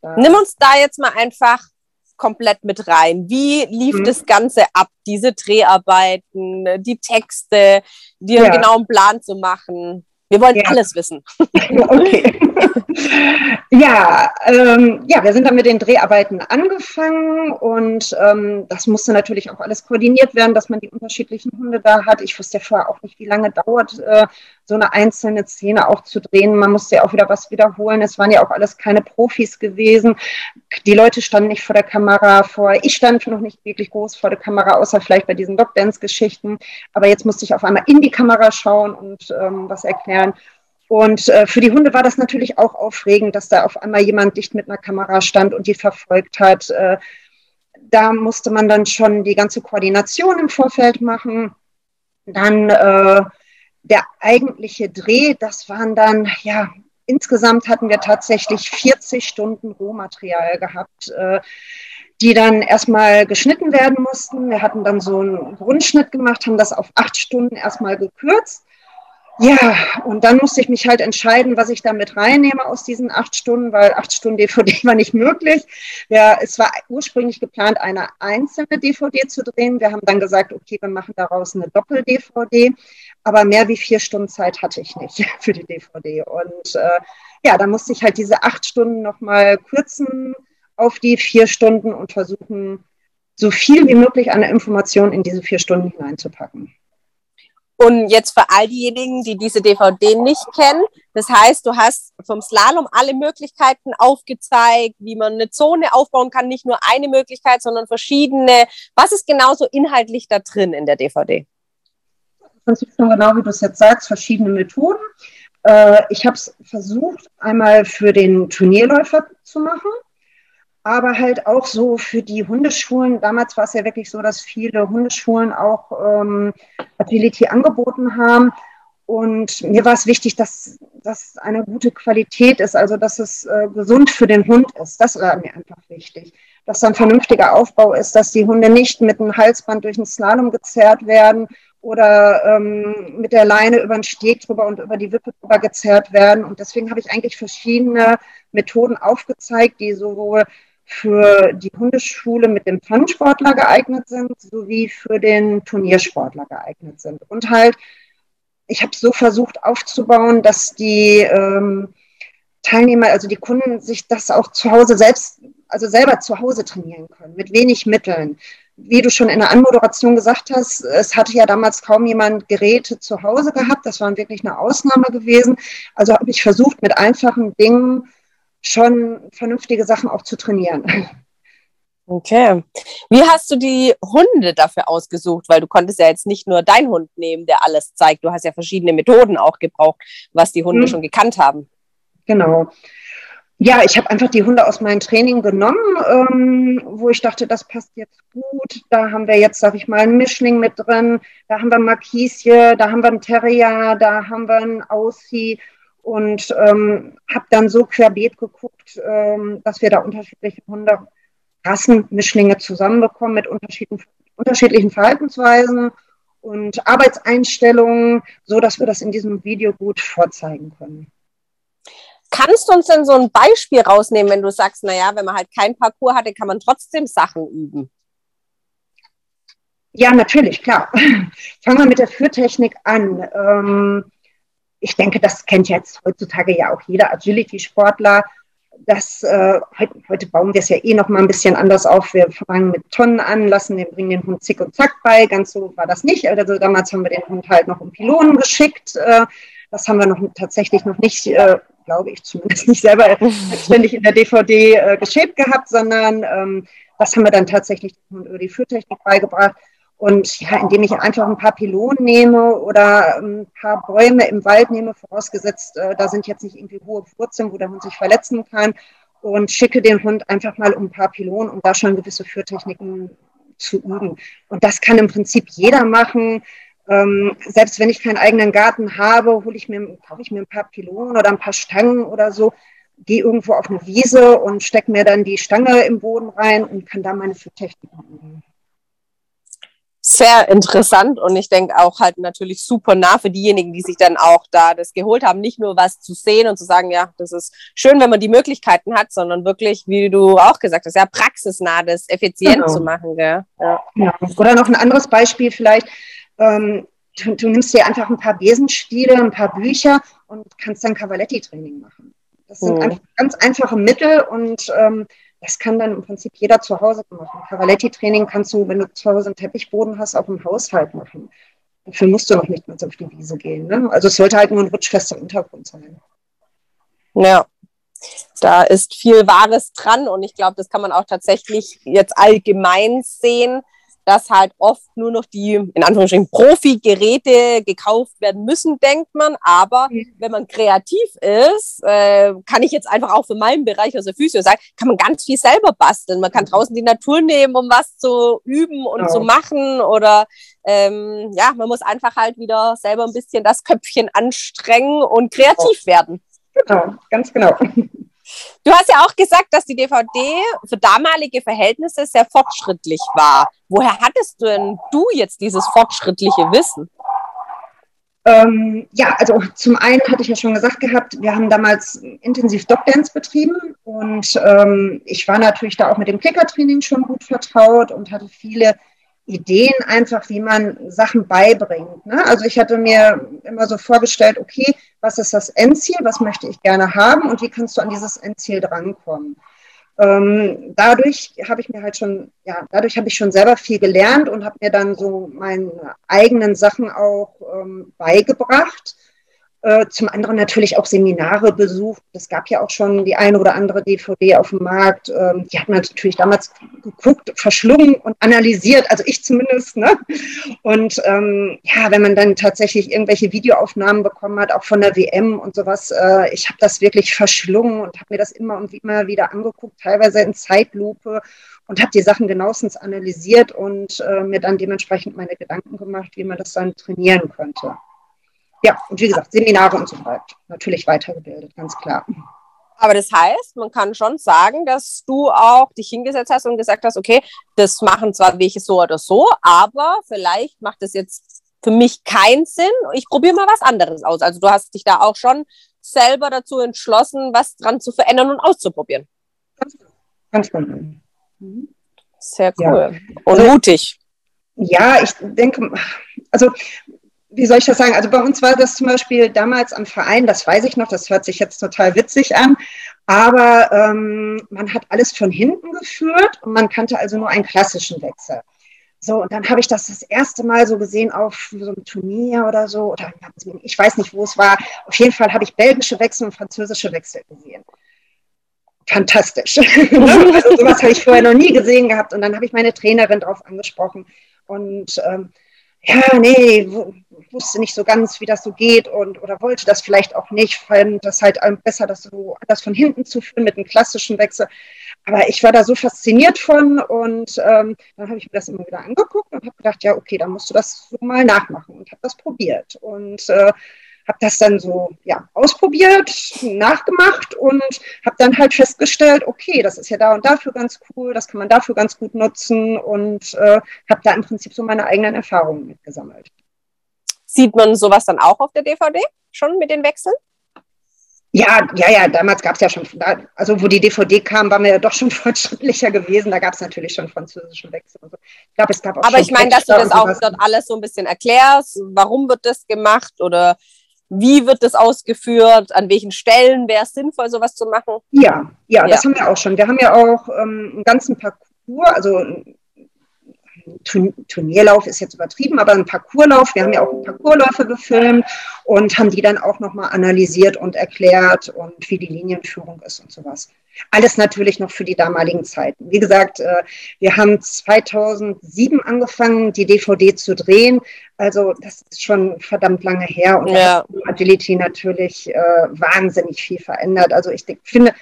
Da Nimm uns da jetzt mal einfach komplett mit rein. Wie lief mhm. das Ganze ab, diese Dreharbeiten, die Texte, dir ja. einen genauen Plan zu machen? Wir wollen ja. alles wissen. Okay. ja, ähm, ja, wir sind dann mit den Dreharbeiten angefangen und ähm, das musste natürlich auch alles koordiniert werden, dass man die unterschiedlichen Hunde da hat. Ich wusste ja vorher auch nicht, wie lange dauert äh, so eine einzelne Szene auch zu drehen. Man musste ja auch wieder was wiederholen. Es waren ja auch alles keine Profis gewesen. Die Leute standen nicht vor der Kamera vor. Ich stand noch nicht wirklich groß vor der Kamera, außer vielleicht bei diesen Dog-Dance-Geschichten. Aber jetzt musste ich auf einmal in die Kamera schauen und ähm, was erklären. Und äh, für die Hunde war das natürlich auch aufregend, dass da auf einmal jemand dicht mit einer Kamera stand und die verfolgt hat. Äh, da musste man dann schon die ganze Koordination im Vorfeld machen. Dann äh, der eigentliche Dreh, das waren dann, ja, insgesamt hatten wir tatsächlich 40 Stunden Rohmaterial gehabt, äh, die dann erstmal geschnitten werden mussten. Wir hatten dann so einen Grundschnitt gemacht, haben das auf acht Stunden erstmal gekürzt ja, und dann musste ich mich halt entscheiden, was ich damit reinnehme aus diesen acht Stunden, weil acht Stunden DVD war nicht möglich. Ja, es war ursprünglich geplant, eine einzelne DVD zu drehen. Wir haben dann gesagt, okay, wir machen daraus eine Doppel-DVD. Aber mehr wie vier Stunden Zeit hatte ich nicht für die DVD. Und äh, ja, dann musste ich halt diese acht Stunden nochmal kürzen auf die vier Stunden und versuchen, so viel wie möglich an Informationen in diese vier Stunden hineinzupacken. Und jetzt für all diejenigen, die diese DVD nicht kennen, das heißt, du hast vom Slalom alle Möglichkeiten aufgezeigt, wie man eine Zone aufbauen kann, nicht nur eine Möglichkeit, sondern verschiedene. Was ist genauso inhaltlich da drin in der DVD? Im Prinzip schon genau, wie du es jetzt sagst, verschiedene Methoden. Äh, ich habe es versucht, einmal für den Turnierläufer zu machen aber halt auch so für die Hundeschulen. Damals war es ja wirklich so, dass viele Hundeschulen auch ähm, Agility angeboten haben. Und mir war es wichtig, dass das eine gute Qualität ist, also dass es äh, gesund für den Hund ist. Das war mir einfach wichtig. Dass da ein vernünftiger Aufbau ist, dass die Hunde nicht mit einem Halsband durch den Slalom gezerrt werden oder ähm, mit der Leine über den Steg drüber und über die Wippe drüber gezerrt werden. Und deswegen habe ich eigentlich verschiedene Methoden aufgezeigt, die sowohl für die Hundeschule mit dem Fun-Sportler geeignet sind, sowie für den Turniersportler geeignet sind. Und halt, ich habe so versucht aufzubauen, dass die ähm, Teilnehmer, also die Kunden, sich das auch zu Hause selbst, also selber zu Hause trainieren können, mit wenig Mitteln. Wie du schon in der Anmoderation gesagt hast, es hatte ja damals kaum jemand Geräte zu Hause gehabt. Das war wirklich eine Ausnahme gewesen. Also habe ich versucht, mit einfachen Dingen schon vernünftige Sachen auch zu trainieren. Okay. Wie hast du die Hunde dafür ausgesucht? Weil du konntest ja jetzt nicht nur deinen Hund nehmen, der alles zeigt. Du hast ja verschiedene Methoden auch gebraucht, was die Hunde mhm. schon gekannt haben. Genau. Ja, ich habe einfach die Hunde aus meinem Training genommen, ähm, wo ich dachte, das passt jetzt gut. Da haben wir jetzt, sag ich mal, einen Mischling mit drin. Da haben wir Marquise, da haben wir einen Terrier, da haben wir einen Aussie und ähm, habe dann so querbeet geguckt, ähm, dass wir da unterschiedliche Hunde Rassenmischlinge zusammenbekommen mit unterschiedlichen, unterschiedlichen Verhaltensweisen und Arbeitseinstellungen, so dass wir das in diesem Video gut vorzeigen können. Kannst du uns denn so ein Beispiel rausnehmen, wenn du sagst, naja, wenn man halt kein Parcours hatte, kann man trotzdem Sachen üben? Ja, natürlich, klar. Fangen wir mit der Führtechnik an. Ähm, ich denke, das kennt jetzt heutzutage ja auch jeder Agility-Sportler das, äh, heute, heute, bauen wir es ja eh noch mal ein bisschen anders auf. Wir fangen mit Tonnen an, lassen den, bringen den Hund zick und zack bei. Ganz so war das nicht. Also damals haben wir den Hund halt noch um Pylonen geschickt. Äh, das haben wir noch tatsächlich noch nicht, äh, glaube ich zumindest nicht selber ständig in der DVD äh, geschäbt gehabt, sondern ähm, das haben wir dann tatsächlich über die Führtechnik beigebracht. Und ja, indem ich einfach ein paar Pylonen nehme oder ein paar Bäume im Wald nehme, vorausgesetzt, äh, da sind jetzt nicht irgendwie hohe Wurzeln, wo der Hund sich verletzen kann, und schicke den Hund einfach mal um ein paar Pylonen, um da schon gewisse Führtechniken zu üben. Und das kann im Prinzip jeder machen. Ähm, selbst wenn ich keinen eigenen Garten habe, hole ich mir, kaufe ich mir ein paar Pylonen oder ein paar Stangen oder so, gehe irgendwo auf eine Wiese und stecke mir dann die Stange im Boden rein und kann da meine Führtechniken üben sehr interessant und ich denke auch halt natürlich super nah für diejenigen, die sich dann auch da das geholt haben, nicht nur was zu sehen und zu sagen, ja, das ist schön, wenn man die Möglichkeiten hat, sondern wirklich, wie du auch gesagt hast, ja, praxisnah das effizient genau. zu machen. Gell? Ja. ja. Oder noch ein anderes Beispiel vielleicht, ähm, du, du, nimmst dir einfach ein paar Besenstiele, ein paar Bücher und kannst dann Cavaletti-Training machen. Das sind mhm. ganz einfache Mittel und ähm, das kann dann im Prinzip jeder zu Hause machen. Cavaletti-Training kannst du, wenn du zu Hause einen Teppichboden hast, auch im Haushalt machen. Dafür musst du noch nicht mal auf die Wiese gehen. Ne? Also es sollte halt nur ein rutschfester Untergrund sein. Ja, da ist viel Wahres dran und ich glaube, das kann man auch tatsächlich jetzt allgemein sehen, dass halt oft nur noch die, in Anführungsstrichen, Profi-Geräte gekauft werden müssen, denkt man. Aber mhm. wenn man kreativ ist, äh, kann ich jetzt einfach auch für meinen Bereich, also Physio sagen, kann man ganz viel selber basteln. Man kann draußen die Natur nehmen, um was zu üben und ja. zu machen. Oder ähm, ja, man muss einfach halt wieder selber ein bisschen das Köpfchen anstrengen und kreativ werden. Genau, ganz genau. Du hast ja auch gesagt, dass die DVD für damalige Verhältnisse sehr fortschrittlich war. Woher hattest du denn du jetzt dieses fortschrittliche Wissen? Ähm, ja, also zum einen hatte ich ja schon gesagt gehabt, wir haben damals intensiv Dogdance betrieben und ähm, ich war natürlich da auch mit dem Klickertraining schon gut vertraut und hatte viele Ideen einfach, wie man Sachen beibringt. Ne? Also ich hatte mir immer so vorgestellt, okay, was ist das Endziel, was möchte ich gerne haben und wie kannst du an dieses Endziel drankommen. Ähm, dadurch habe ich mir halt schon, ja, dadurch habe ich schon selber viel gelernt und habe mir dann so meine eigenen Sachen auch ähm, beigebracht. Äh, zum anderen natürlich auch Seminare besucht. Es gab ja auch schon die eine oder andere DVD auf dem Markt. Ähm, die hat man natürlich damals geguckt, verschlungen und analysiert, also ich zumindest. Ne? Und ähm, ja, wenn man dann tatsächlich irgendwelche Videoaufnahmen bekommen hat, auch von der WM und sowas, äh, ich habe das wirklich verschlungen und habe mir das immer und immer wieder angeguckt, teilweise in Zeitlupe und habe die Sachen genauestens analysiert und äh, mir dann dementsprechend meine Gedanken gemacht, wie man das dann trainieren könnte ja, und wie gesagt, Seminare und so weiter. Natürlich weitergebildet, ganz klar. Aber das heißt, man kann schon sagen, dass du auch dich hingesetzt hast und gesagt hast, okay, das machen zwar welche so oder so, aber vielleicht macht das jetzt für mich keinen Sinn. Ich probiere mal was anderes aus. Also du hast dich da auch schon selber dazu entschlossen, was dran zu verändern und auszuprobieren. Ganz, genau. ganz genau. Mhm. Sehr cool. Ja. Und mutig. Ja, ich denke, also wie soll ich das sagen? Also bei uns war das zum Beispiel damals am Verein, das weiß ich noch, das hört sich jetzt total witzig an, aber ähm, man hat alles von hinten geführt und man kannte also nur einen klassischen Wechsel. So, und dann habe ich das das erste Mal so gesehen auf so einem Turnier oder so, oder ich weiß nicht, wo es war. Auf jeden Fall habe ich belgische Wechsel und französische Wechsel gesehen. fantastisch. also sowas habe ich vorher noch nie gesehen gehabt. Und dann habe ich meine Trainerin darauf angesprochen. Und ähm, ja, nee, wusste nicht so ganz, wie das so geht und oder wollte das vielleicht auch nicht, fand das halt besser, das so das von hinten zu führen mit einem klassischen Wechsel. Aber ich war da so fasziniert von und ähm, dann habe ich mir das immer wieder angeguckt und habe gedacht, ja, okay, dann musst du das so mal nachmachen und habe das probiert und äh, habe das dann so ja, ausprobiert, nachgemacht und habe dann halt festgestellt, okay, das ist ja da und dafür ganz cool, das kann man dafür ganz gut nutzen und äh, habe da im Prinzip so meine eigenen Erfahrungen mitgesammelt. Sieht man sowas dann auch auf der DVD schon mit den Wechseln? Ja, ja, ja, damals gab es ja schon, also wo die DVD kam, waren wir ja doch schon fortschrittlicher gewesen. Da gab es natürlich schon französischen Wechsel und so. Ich glaube, es gab auch Aber ich meine, dass du das auch dort alles so ein bisschen erklärst. Warum wird das gemacht oder wie wird das ausgeführt? An welchen Stellen wäre es sinnvoll, sowas zu machen? Ja, ja, ja, das haben wir auch schon. Wir haben ja auch ähm, einen ganzen Parcours, also Turnierlauf ist jetzt übertrieben, aber ein Parcourslauf. Wir haben ja auch Parcoursläufe gefilmt und haben die dann auch nochmal analysiert und erklärt und wie die Linienführung ist und sowas. Alles natürlich noch für die damaligen Zeiten. Wie gesagt, äh, wir haben 2007 angefangen, die DVD zu drehen. Also das ist schon verdammt lange her und ja. hat Agility natürlich äh, wahnsinnig viel verändert. Also ich finde,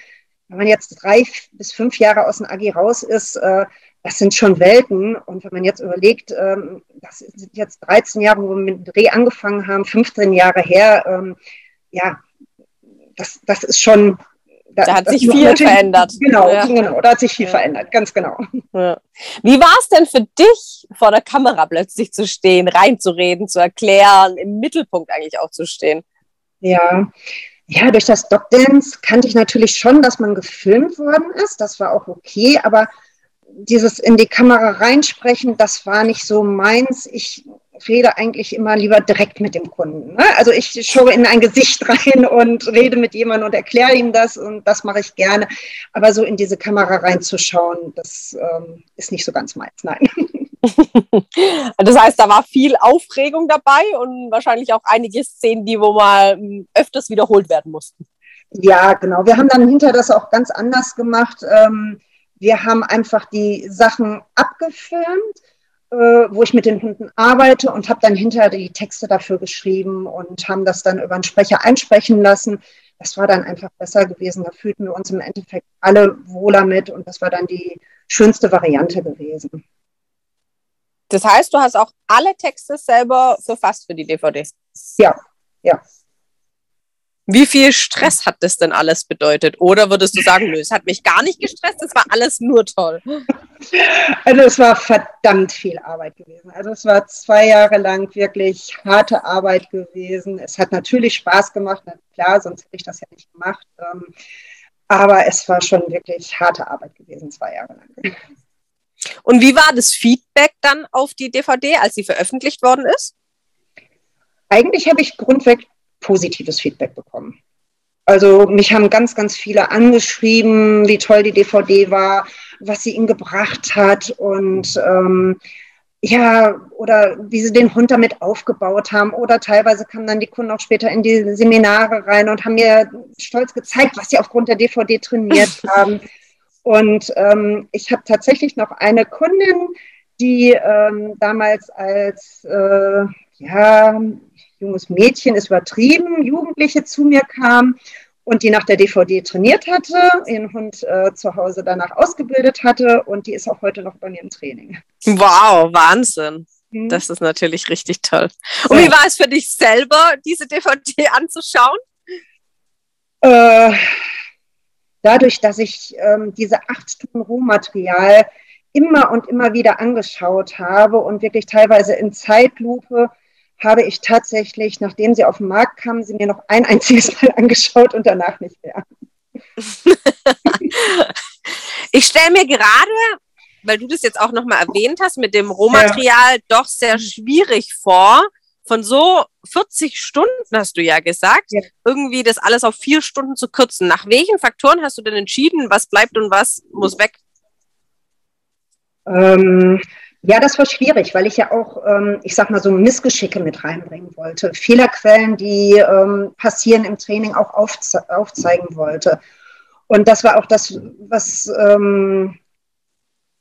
wenn man jetzt drei bis fünf Jahre aus dem Agi raus ist, äh, das sind schon Welten. Und wenn man jetzt überlegt, ähm, das sind jetzt 13 Jahre, wo wir mit dem Dreh angefangen haben, 15 Jahre her, ähm, ja, das, das ist schon. Da, da hat sich viel verändert. Genau, ja. genau, da hat sich viel ja. verändert, ganz genau. Ja. Wie war es denn für dich, vor der Kamera plötzlich zu stehen, reinzureden, zu erklären, im Mittelpunkt eigentlich auch zu stehen? Ja, ja, durch das Dance kannte ich natürlich schon, dass man gefilmt worden ist. Das war auch okay, aber dieses in die Kamera reinsprechen, das war nicht so meins. Ich rede eigentlich immer lieber direkt mit dem Kunden. Ne? Also ich schaue in ein Gesicht rein und rede mit jemandem und erkläre ihm das und das mache ich gerne. Aber so in diese Kamera reinzuschauen, das ähm, ist nicht so ganz meins, nein. das heißt, da war viel Aufregung dabei und wahrscheinlich auch einige Szenen, die wo mal hm, öfters wiederholt werden mussten. Ja, genau. Wir haben dann hinterher das auch ganz anders gemacht. Ähm, wir haben einfach die Sachen abgefilmt, äh, wo ich mit den Hunden arbeite und habe dann hinterher die Texte dafür geschrieben und haben das dann über einen Sprecher einsprechen lassen. Das war dann einfach besser gewesen. Da fühlten wir uns im Endeffekt alle wohler mit und das war dann die schönste Variante gewesen. Das heißt, du hast auch alle Texte selber verfasst für die DVD? Ja, ja. Wie viel Stress hat das denn alles bedeutet? Oder würdest du sagen, nö, es hat mich gar nicht gestresst, es war alles nur toll? Also es war verdammt viel Arbeit gewesen. Also es war zwei Jahre lang wirklich harte Arbeit gewesen. Es hat natürlich Spaß gemacht, klar, sonst hätte ich das ja nicht gemacht. Ähm, aber es war schon wirklich harte Arbeit gewesen, zwei Jahre lang. Und wie war das Feedback dann auf die DVD, als sie veröffentlicht worden ist? Eigentlich habe ich grundweg positives Feedback bekommen. Also mich haben ganz, ganz viele angeschrieben, wie toll die DVD war, was sie ihnen gebracht hat und ähm, ja, oder wie sie den Hund damit aufgebaut haben. Oder teilweise kamen dann die Kunden auch später in die Seminare rein und haben mir stolz gezeigt, was sie aufgrund der DVD trainiert haben. Und ähm, ich habe tatsächlich noch eine Kundin, die ähm, damals als äh, ja, junges Mädchen ist übertrieben, Jugendliche zu mir kam und die nach der DVD trainiert hatte, ihren Hund äh, zu Hause danach ausgebildet hatte und die ist auch heute noch bei mir im Training. Wow, Wahnsinn. Mhm. Das ist natürlich richtig toll. Und wie war es für dich selber, diese DVD anzuschauen? Äh, dadurch, dass ich ähm, diese acht Stunden Rohmaterial immer und immer wieder angeschaut habe und wirklich teilweise in Zeitlupe habe ich tatsächlich, nachdem sie auf den Markt kamen, sie mir noch ein einziges Mal angeschaut und danach nicht mehr. ich stelle mir gerade, weil du das jetzt auch nochmal erwähnt hast, mit dem Rohmaterial ja. doch sehr schwierig vor. Von so 40 Stunden hast du ja gesagt, ja. irgendwie das alles auf vier Stunden zu kürzen. Nach welchen Faktoren hast du denn entschieden, was bleibt und was muss weg? Ähm, ja, das war schwierig, weil ich ja auch, ähm, ich sag mal, so Missgeschicke mit reinbringen wollte. Fehlerquellen, die ähm, passieren im Training, auch aufze aufzeigen wollte. Und das war auch das, was ähm,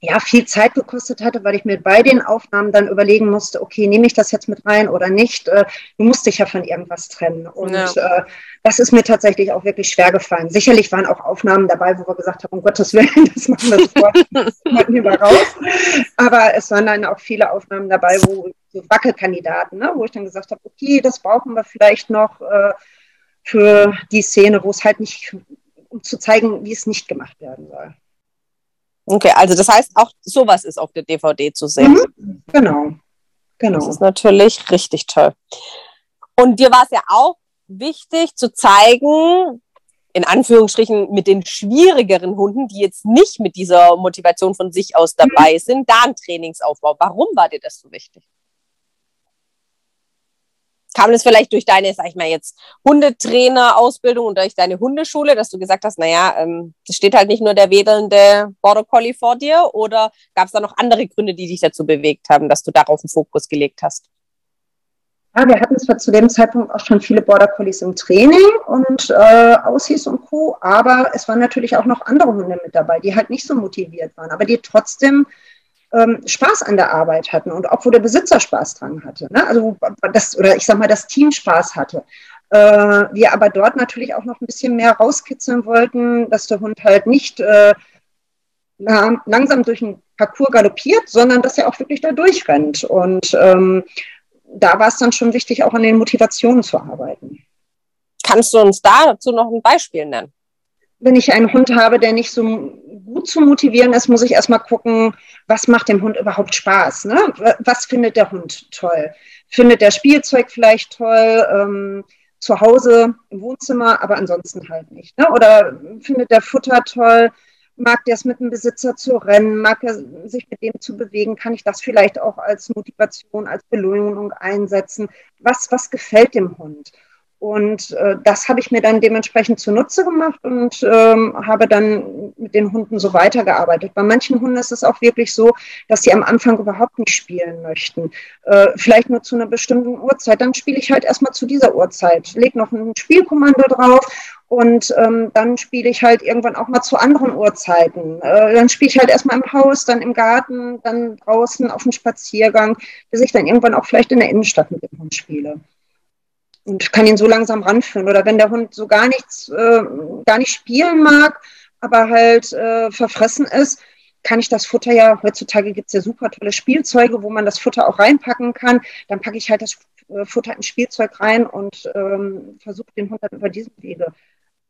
ja viel Zeit gekostet hatte, weil ich mir bei den Aufnahmen dann überlegen musste, okay, nehme ich das jetzt mit rein oder nicht? Äh, du musst dich ja von irgendwas trennen. Und ja. äh, das ist mir tatsächlich auch wirklich schwer gefallen. Sicherlich waren auch Aufnahmen dabei, wo wir gesagt haben, um Gottes Willen, das machen wir sofort lieber raus. Aber es waren dann auch viele Aufnahmen dabei, wo so Wackelkandidaten, ne, wo ich dann gesagt habe, okay, das brauchen wir vielleicht noch äh, für die Szene, wo es halt nicht, um zu zeigen, wie es nicht gemacht werden soll. Okay, also das heißt, auch sowas ist auf der DVD zu sehen. Mhm, genau, genau. Das ist natürlich richtig toll. Und dir war es ja auch wichtig zu zeigen, in Anführungsstrichen mit den schwierigeren Hunden, die jetzt nicht mit dieser Motivation von sich aus dabei mhm. sind, da ein Trainingsaufbau. Warum war dir das so wichtig? Kam das vielleicht durch deine, sag ich mal jetzt, Hundetrainer-Ausbildung und durch deine Hundeschule, dass du gesagt hast, naja, ähm, das steht halt nicht nur der wedelnde Border Collie vor dir oder gab es da noch andere Gründe, die dich dazu bewegt haben, dass du darauf einen Fokus gelegt hast? Ja, wir hatten zwar zu dem Zeitpunkt auch schon viele Border Collies im Training und äh, Aussies und Co., aber es waren natürlich auch noch andere Hunde mit dabei, die halt nicht so motiviert waren, aber die trotzdem ähm, Spaß an der Arbeit hatten und auch wo der Besitzer Spaß dran hatte. Ne? Also das, oder ich sag mal, das Team Spaß hatte. Äh, wir aber dort natürlich auch noch ein bisschen mehr rauskitzeln wollten, dass der Hund halt nicht äh, langsam durch den Parcours galoppiert, sondern dass er auch wirklich da durchrennt. Und ähm, da war es dann schon wichtig, auch an den Motivationen zu arbeiten. Kannst du uns dazu noch ein Beispiel nennen? Wenn ich einen Hund habe, der nicht so gut zu motivieren ist, muss ich erstmal gucken, was macht dem Hund überhaupt Spaß? Ne? Was findet der Hund toll? Findet der Spielzeug vielleicht toll? Ähm, zu Hause im Wohnzimmer, aber ansonsten halt nicht. Ne? Oder findet der Futter toll? Mag der es mit dem Besitzer zu rennen? Mag er sich mit dem zu bewegen? Kann ich das vielleicht auch als Motivation, als Belohnung einsetzen? Was, was gefällt dem Hund? Und äh, das habe ich mir dann dementsprechend zunutze gemacht und ähm, habe dann mit den Hunden so weitergearbeitet. Bei manchen Hunden ist es auch wirklich so, dass sie am Anfang überhaupt nicht spielen möchten. Äh, vielleicht nur zu einer bestimmten Uhrzeit. Dann spiele ich halt erstmal zu dieser Uhrzeit, lege noch ein Spielkommando drauf und ähm, dann spiele ich halt irgendwann auch mal zu anderen Uhrzeiten. Äh, dann spiele ich halt erstmal im Haus, dann im Garten, dann draußen auf dem Spaziergang, bis ich dann irgendwann auch vielleicht in der Innenstadt mit dem Hund spiele und kann ihn so langsam ranführen. Oder wenn der Hund so gar nichts, äh, gar nicht spielen mag, aber halt äh, verfressen ist, kann ich das Futter ja, heutzutage gibt es ja super tolle Spielzeuge, wo man das Futter auch reinpacken kann. Dann packe ich halt das äh, Futter ins Spielzeug rein und ähm, versuche den Hund dann über diesen Wege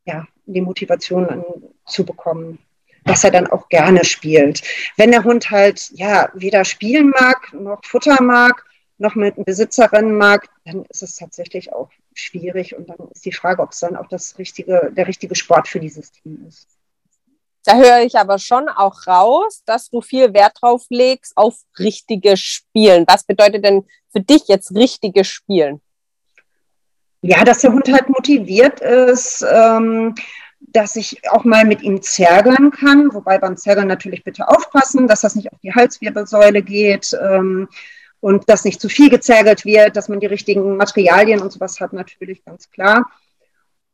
ja, die Motivation zu bekommen, dass er dann auch gerne spielt. Wenn der Hund halt ja weder spielen mag noch Futter mag, noch mit einem Besitzer rennen mag, dann ist es tatsächlich auch schwierig. Und dann ist die Frage, ob es dann auch das richtige, der richtige Sport für dieses Team ist. Da höre ich aber schon auch raus, dass du viel Wert drauf legst auf richtige Spielen. Was bedeutet denn für dich jetzt richtige Spielen? Ja, dass der Hund halt motiviert ist, ähm, dass ich auch mal mit ihm zergeln kann, wobei beim Zergeln natürlich bitte aufpassen, dass das nicht auf die Halswirbelsäule geht. Ähm, und dass nicht zu viel gezergelt wird, dass man die richtigen Materialien und sowas hat, natürlich ganz klar.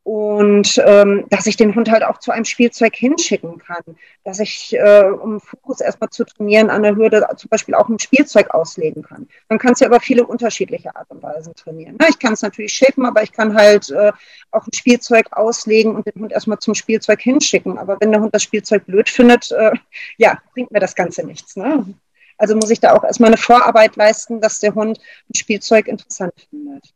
Und ähm, dass ich den Hund halt auch zu einem Spielzeug hinschicken kann. Dass ich, äh, um Fokus erstmal zu trainieren, an der Hürde zum Beispiel auch ein Spielzeug auslegen kann. Man kann es ja über viele unterschiedliche Art und Weisen trainieren. Ne? Ich kann es natürlich shapen, aber ich kann halt äh, auch ein Spielzeug auslegen und den Hund erstmal zum Spielzeug hinschicken. Aber wenn der Hund das Spielzeug blöd findet, äh, ja, bringt mir das Ganze nichts. Ne? Also muss ich da auch erstmal eine Vorarbeit leisten, dass der Hund ein Spielzeug interessant findet.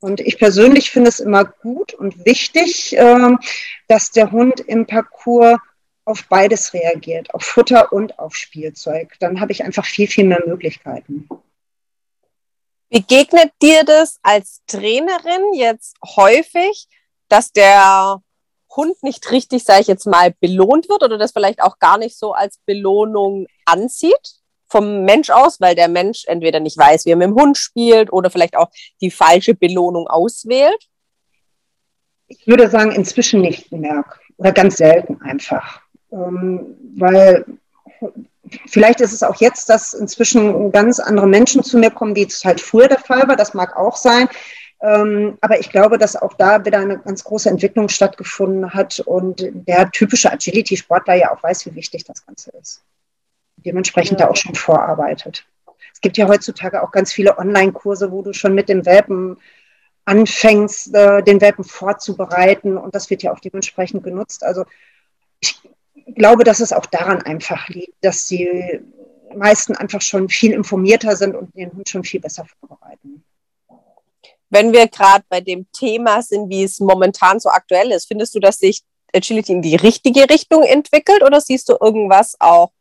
Und ich persönlich finde es immer gut und wichtig, ähm, dass der Hund im Parcours auf beides reagiert, auf Futter und auf Spielzeug. Dann habe ich einfach viel, viel mehr Möglichkeiten. Begegnet dir das als Trainerin jetzt häufig, dass der Hund nicht richtig, sage ich jetzt mal, belohnt wird oder das vielleicht auch gar nicht so als Belohnung ansieht? Vom Mensch aus, weil der Mensch entweder nicht weiß, wie er mit dem Hund spielt oder vielleicht auch die falsche Belohnung auswählt? Ich würde sagen, inzwischen nicht mehr oder ganz selten einfach. Ähm, weil vielleicht ist es auch jetzt, dass inzwischen ganz andere Menschen zu mir kommen, wie es halt früher der Fall war. Das mag auch sein. Ähm, aber ich glaube, dass auch da wieder eine ganz große Entwicklung stattgefunden hat und der typische Agility-Sportler ja auch weiß, wie wichtig das Ganze ist. Dementsprechend ja. da auch schon vorarbeitet. Es gibt ja heutzutage auch ganz viele Online-Kurse, wo du schon mit dem Welpen anfängst, äh, den Welpen vorzubereiten und das wird ja auch dementsprechend genutzt. Also ich glaube, dass es auch daran einfach liegt, dass die meisten einfach schon viel informierter sind und den Hund schon viel besser vorbereiten. Wenn wir gerade bei dem Thema sind, wie es momentan so aktuell ist, findest du, dass sich Agility in die richtige Richtung entwickelt oder siehst du irgendwas auch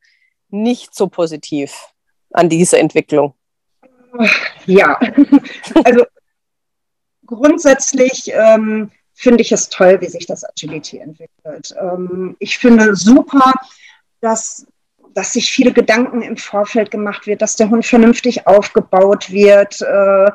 nicht so positiv an dieser Entwicklung? Ja, also grundsätzlich ähm, finde ich es toll, wie sich das Agility entwickelt. Ähm, ich finde super, dass, dass sich viele Gedanken im Vorfeld gemacht wird, dass der Hund vernünftig aufgebaut wird. Äh,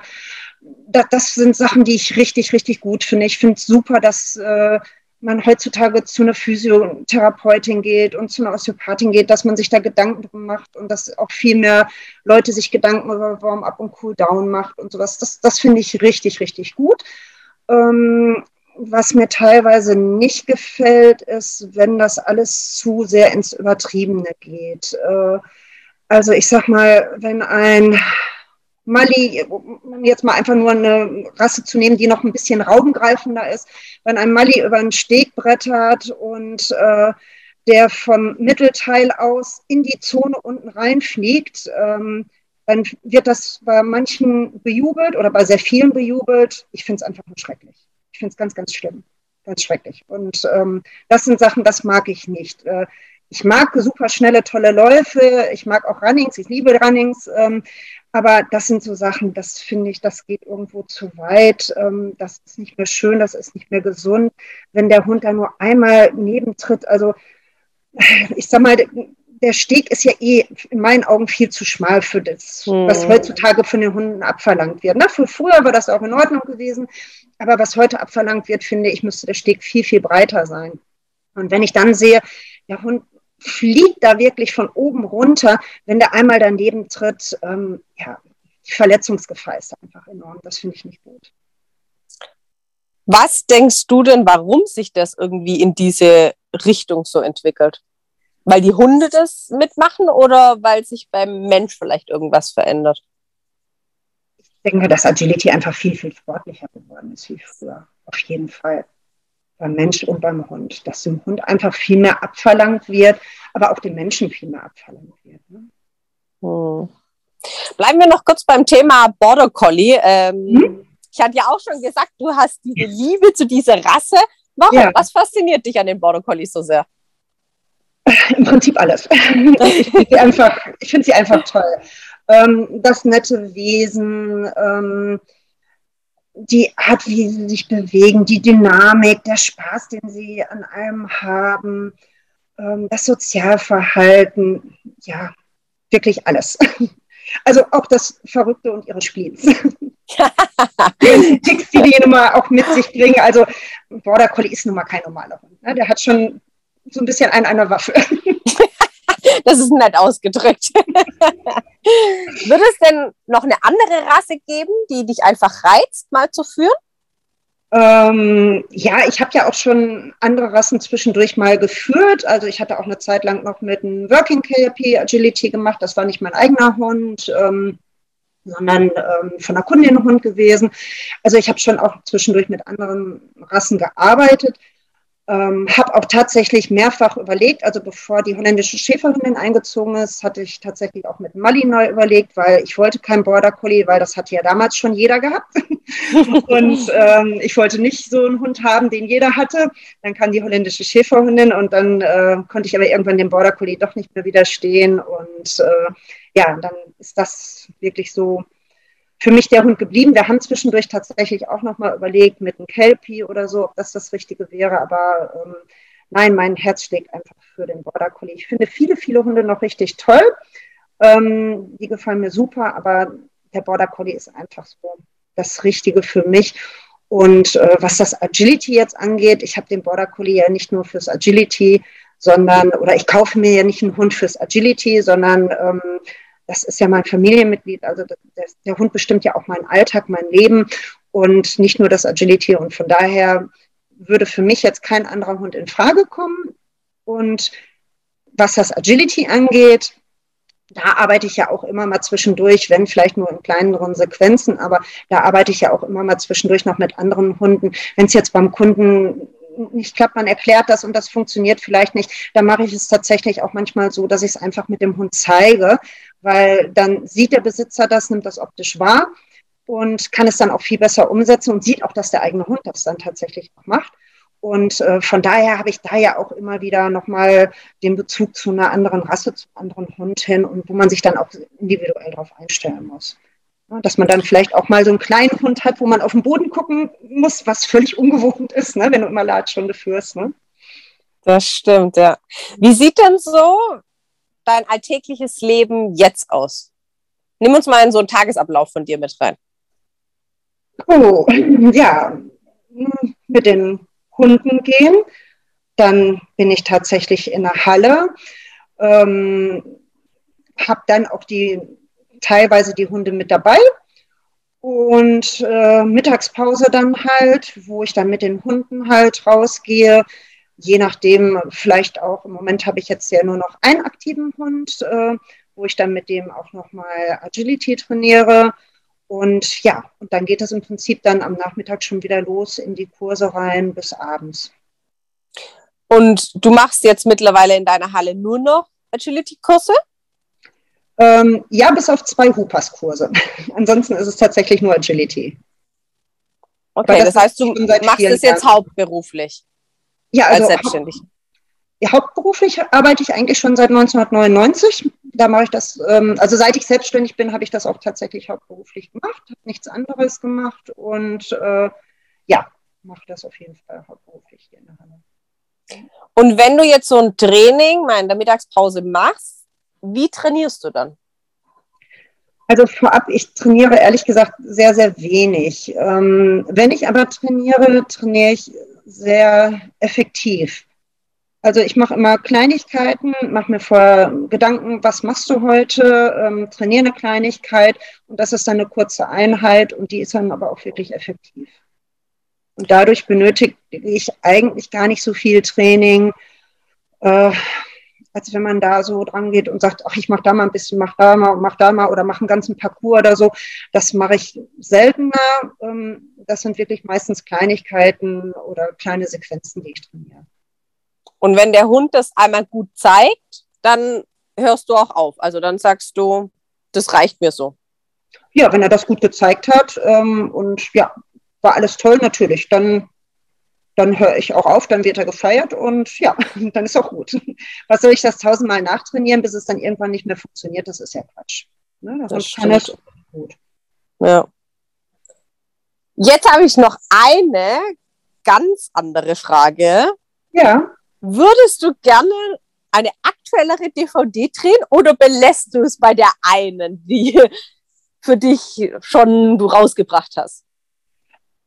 das, das, sind Sachen, die ich richtig, richtig gut finde. Ich finde es super, dass äh, man heutzutage zu einer Physiotherapeutin geht und zu einer Osteopathin geht, dass man sich da Gedanken drum macht und dass auch viel mehr Leute sich Gedanken über Warm-up und Cool-down macht und sowas. Das, das finde ich richtig, richtig gut. Ähm, was mir teilweise nicht gefällt, ist, wenn das alles zu sehr ins Übertriebene geht. Äh, also ich sag mal, wenn ein Mali, um jetzt mal einfach nur eine Rasse zu nehmen, die noch ein bisschen raubengreifender ist, wenn ein Mali über einen Steg brettert und äh, der vom Mittelteil aus in die Zone unten reinfliegt, ähm, dann wird das bei manchen bejubelt oder bei sehr vielen bejubelt. Ich finde es einfach nur schrecklich. Ich finde es ganz, ganz schlimm. Ganz schrecklich. Und ähm, das sind Sachen, das mag ich nicht. Äh, ich mag super schnelle, tolle Läufe. Ich mag auch Runnings. Ich liebe Runnings. Ähm, aber das sind so Sachen, das finde ich, das geht irgendwo zu weit. Ähm, das ist nicht mehr schön, das ist nicht mehr gesund. Wenn der Hund da nur einmal nebentritt, also ich sag mal, der Steg ist ja eh in meinen Augen viel zu schmal für das, hm. was heutzutage von den Hunden abverlangt wird. Na, für früher war das auch in Ordnung gewesen, aber was heute abverlangt wird, finde ich, müsste der Steg viel, viel breiter sein. Und wenn ich dann sehe, der Hund fliegt da wirklich von oben runter, wenn der einmal daneben tritt. Ähm, ja, die Verletzungsgefahr ist einfach enorm. Das finde ich nicht gut. Was denkst du denn, warum sich das irgendwie in diese Richtung so entwickelt? Weil die Hunde das mitmachen oder weil sich beim Mensch vielleicht irgendwas verändert? Ich denke, dass Agility einfach viel, viel sportlicher geworden ist wie früher. Auf jeden Fall beim Mensch und beim Hund, dass dem Hund einfach viel mehr abverlangt wird, aber auch dem Menschen viel mehr abverlangt wird. Ne? Hm. Bleiben wir noch kurz beim Thema Border Collie. Ähm, hm? Ich hatte ja auch schon gesagt, du hast diese Liebe zu dieser Rasse. Warum? Ja. Was fasziniert dich an den Border Collie so sehr? Im Prinzip alles. ich finde sie, einfach, find sie einfach toll. Ähm, das nette Wesen, ähm, die Art, wie sie sich bewegen, die Dynamik, der Spaß, den sie an allem haben, ähm, das Sozialverhalten, ja, wirklich alles. Also auch das Verrückte und ihre Spleens. die Ticks, die die nun mal auch mit sich bringen. Also Border Collie ist nun mal kein normaler Hund. Ne? Der hat schon so ein bisschen einen einer Waffe. Das ist nett ausgedrückt. Würde es denn noch eine andere Rasse geben, die dich einfach reizt, mal zu führen? Ähm, ja, ich habe ja auch schon andere Rassen zwischendurch mal geführt. Also ich hatte auch eine Zeit lang noch mit einem Working KLP Agility gemacht. Das war nicht mein eigener Hund, ähm, sondern ähm, von einer Kundin Hund gewesen. Also ich habe schon auch zwischendurch mit anderen Rassen gearbeitet. Ähm, habe auch tatsächlich mehrfach überlegt, also bevor die holländische Schäferhündin eingezogen ist, hatte ich tatsächlich auch mit Mali neu überlegt, weil ich wollte kein Border Collie, weil das hatte ja damals schon jeder gehabt. und ähm, ich wollte nicht so einen Hund haben, den jeder hatte. Dann kam die holländische Schäferhündin und dann äh, konnte ich aber irgendwann dem Border Collie doch nicht mehr widerstehen. Und äh, ja, dann ist das wirklich so für mich der Hund geblieben. Wir haben zwischendurch tatsächlich auch nochmal überlegt mit einem Kelpie oder so, ob das das Richtige wäre. Aber ähm, nein, mein Herz schlägt einfach für den Border Collie. Ich finde viele, viele Hunde noch richtig toll. Ähm, die gefallen mir super, aber der Border Collie ist einfach so das Richtige für mich. Und äh, was das Agility jetzt angeht, ich habe den Border Collie ja nicht nur fürs Agility, sondern, oder ich kaufe mir ja nicht einen Hund fürs Agility, sondern ähm, das ist ja mein Familienmitglied, also der, der, Hund bestimmt ja auch meinen Alltag, mein Leben. und nicht nur das Agility. Und von daher würde für mich jetzt kein anderer Hund in Frage kommen. Und was das Agility angeht, da arbeite ich ja auch immer mal zwischendurch, wenn vielleicht nur in kleineren Sequenzen, aber da arbeite ich ja auch immer mal zwischendurch noch mit anderen Hunden. Wenn es jetzt beim Kunden nicht klappt, man erklärt das und das funktioniert vielleicht nicht, dann mache ich es tatsächlich auch manchmal so, dass ich es einfach mit dem Hund zeige, weil dann sieht der Besitzer das, nimmt das optisch wahr und kann es dann auch viel besser umsetzen und sieht auch, dass der eigene Hund das dann tatsächlich auch macht. Und äh, von daher habe ich da ja auch immer wieder nochmal den Bezug zu einer anderen Rasse, zu einem anderen Hund hin und wo man sich dann auch individuell darauf einstellen muss. Ja, dass man dann vielleicht auch mal so einen kleinen Hund hat, wo man auf den Boden gucken muss, was völlig ungewohnt ist, ne, wenn du immer Latschhunde führst. Ne? Das stimmt, ja. Wie sieht denn so dein alltägliches Leben jetzt aus? Nimm uns mal in so einen Tagesablauf von dir mit rein. Oh, ja, mit den Hunden gehen. Dann bin ich tatsächlich in der Halle, ähm, habe dann auch die teilweise die Hunde mit dabei und äh, Mittagspause dann halt, wo ich dann mit den Hunden halt rausgehe. Je nachdem, vielleicht auch im Moment habe ich jetzt ja nur noch einen aktiven Hund, äh, wo ich dann mit dem auch nochmal Agility trainiere. Und ja, und dann geht es im Prinzip dann am Nachmittag schon wieder los in die Kurse rein bis abends. Und du machst jetzt mittlerweile in deiner Halle nur noch Agility-Kurse? Ähm, ja, bis auf zwei Hupas-Kurse. Ansonsten ist es tatsächlich nur Agility. Okay, das, das heißt, du machst es jetzt Jahren. hauptberuflich. Ja, also als selbstständig. Ja, hauptberuflich arbeite ich eigentlich schon seit 1999. Da mache ich das, ähm, also seit ich selbstständig bin, habe ich das auch tatsächlich hauptberuflich gemacht, habe nichts anderes gemacht und äh, ja, mache das auf jeden Fall hauptberuflich hier in der Halle. Und wenn du jetzt so ein Training mal in der Mittagspause machst, wie trainierst du dann? Also vorab, ich trainiere ehrlich gesagt sehr, sehr wenig. Ähm, wenn ich aber trainiere, trainiere ich sehr effektiv. Also ich mache immer Kleinigkeiten, mache mir vorher Gedanken, was machst du heute, ähm, trainiere eine Kleinigkeit und das ist dann eine kurze Einheit und die ist dann aber auch wirklich effektiv. Und dadurch benötige ich eigentlich gar nicht so viel Training, äh, als wenn man da so dran geht und sagt, ach, ich mache da mal ein bisschen, mach da mal, mach da mal oder mache einen ganzen Parcours oder so. Das mache ich seltener. Ähm, das sind wirklich meistens Kleinigkeiten oder kleine Sequenzen, die ich trainiere. Und wenn der Hund das einmal gut zeigt, dann hörst du auch auf. Also dann sagst du, das reicht mir so. Ja, wenn er das gut gezeigt hat ähm, und ja, war alles toll, natürlich. Dann, dann höre ich auch auf, dann wird er gefeiert und ja, dann ist auch gut. Was soll ich das tausendmal nachtrainieren, bis es dann irgendwann nicht mehr funktioniert? Das ist ja Quatsch. Ne? Das kann es gut. Ja. Jetzt habe ich noch eine ganz andere Frage. Ja. Würdest du gerne eine aktuellere DVD drehen oder belässt du es bei der einen, die für dich schon du rausgebracht hast?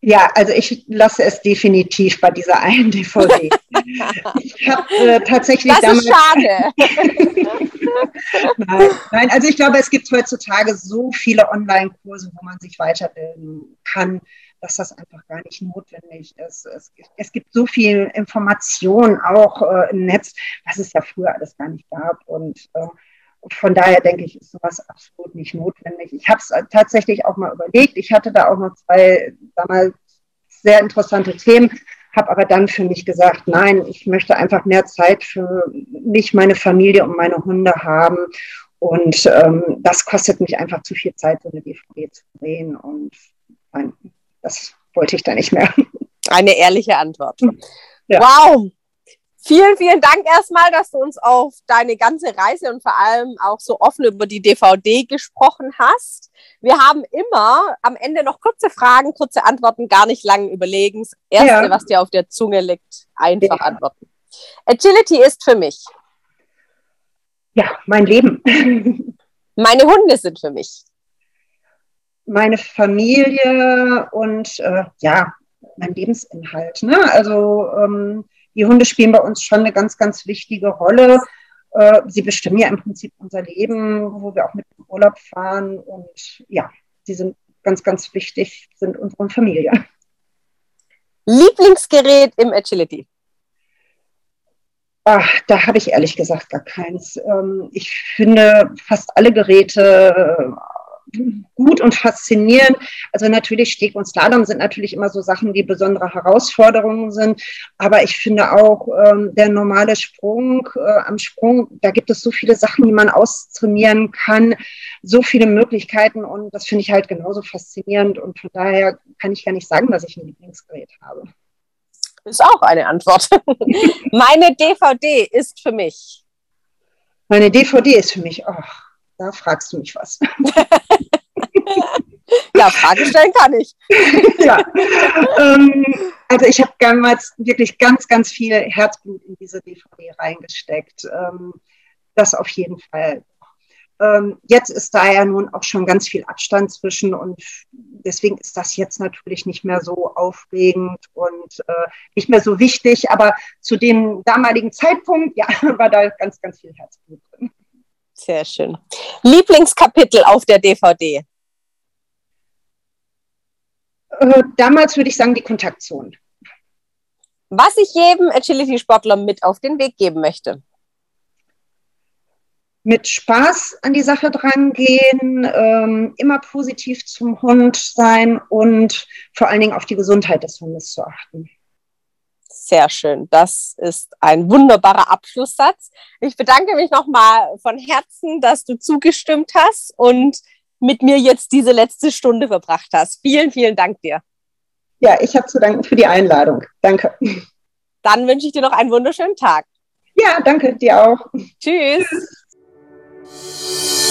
Ja, also ich lasse es definitiv bei dieser einen DVD. ich habe äh, tatsächlich das damals. Ist schade. nein, nein, also ich glaube, es gibt heutzutage so viele Online-Kurse, wo man sich weiterbilden kann dass das einfach gar nicht notwendig ist. Es, es gibt so viel Information auch äh, im Netz, was es ja früher alles gar nicht gab. Und äh, von daher denke ich, ist sowas absolut nicht notwendig. Ich habe es tatsächlich auch mal überlegt. Ich hatte da auch noch zwei damals sehr interessante Themen, habe aber dann für mich gesagt, nein, ich möchte einfach mehr Zeit für mich, meine Familie und meine Hunde haben. Und ähm, das kostet mich einfach zu viel Zeit, so eine DVD zu drehen. Und nein, das wollte ich da nicht mehr. Eine ehrliche Antwort. Ja. Wow. Vielen, vielen Dank erstmal, dass du uns auf deine ganze Reise und vor allem auch so offen über die DVD gesprochen hast. Wir haben immer am Ende noch kurze Fragen, kurze Antworten, gar nicht lang überlegen. Das Erste, ja. was dir auf der Zunge liegt, einfach ja. antworten. Agility ist für mich. Ja, mein Leben. Meine Hunde sind für mich meine Familie und äh, ja, mein Lebensinhalt. Ne? Also ähm, die Hunde spielen bei uns schon eine ganz, ganz wichtige Rolle. Äh, sie bestimmen ja im Prinzip unser Leben, wo wir auch mit dem Urlaub fahren. Und ja, sie sind ganz, ganz wichtig sind unsere Familie. Lieblingsgerät im Agility? Ach, da habe ich ehrlich gesagt gar keins. Ähm, ich finde fast alle Geräte gut und faszinierend. Also natürlich Steg und Slalom sind natürlich immer so Sachen, die besondere Herausforderungen sind. Aber ich finde auch ähm, der normale Sprung äh, am Sprung, da gibt es so viele Sachen, die man austrainieren kann, so viele Möglichkeiten und das finde ich halt genauso faszinierend. Und von daher kann ich gar nicht sagen, dass ich ein Lieblingsgerät habe. Ist auch eine Antwort. Meine DVD ist für mich. Meine DVD ist für mich. Ach, da fragst du mich was. ja, Frage stellen kann ich. ja. Ähm, also ich habe damals wirklich ganz, ganz viel Herzblut in diese DVD reingesteckt. Ähm, das auf jeden Fall. Ähm, jetzt ist da ja nun auch schon ganz viel Abstand zwischen und deswegen ist das jetzt natürlich nicht mehr so aufregend und äh, nicht mehr so wichtig. Aber zu dem damaligen Zeitpunkt, ja, war da ganz, ganz viel Herzblut drin. Sehr schön. Lieblingskapitel auf der DVD? Äh, damals würde ich sagen, die Kontaktzone. Was ich jedem Agility-Sportler mit auf den Weg geben möchte? Mit Spaß an die Sache drangehen, ähm, immer positiv zum Hund sein und vor allen Dingen auf die Gesundheit des Hundes zu achten. Sehr schön. Das ist ein wunderbarer Abschlusssatz. Ich bedanke mich nochmal von Herzen, dass du zugestimmt hast und mit mir jetzt diese letzte Stunde verbracht hast. Vielen, vielen Dank dir. Ja, ich habe zu danken für die Einladung. Danke. Dann wünsche ich dir noch einen wunderschönen Tag. Ja, danke dir auch. Tschüss. Tschüss.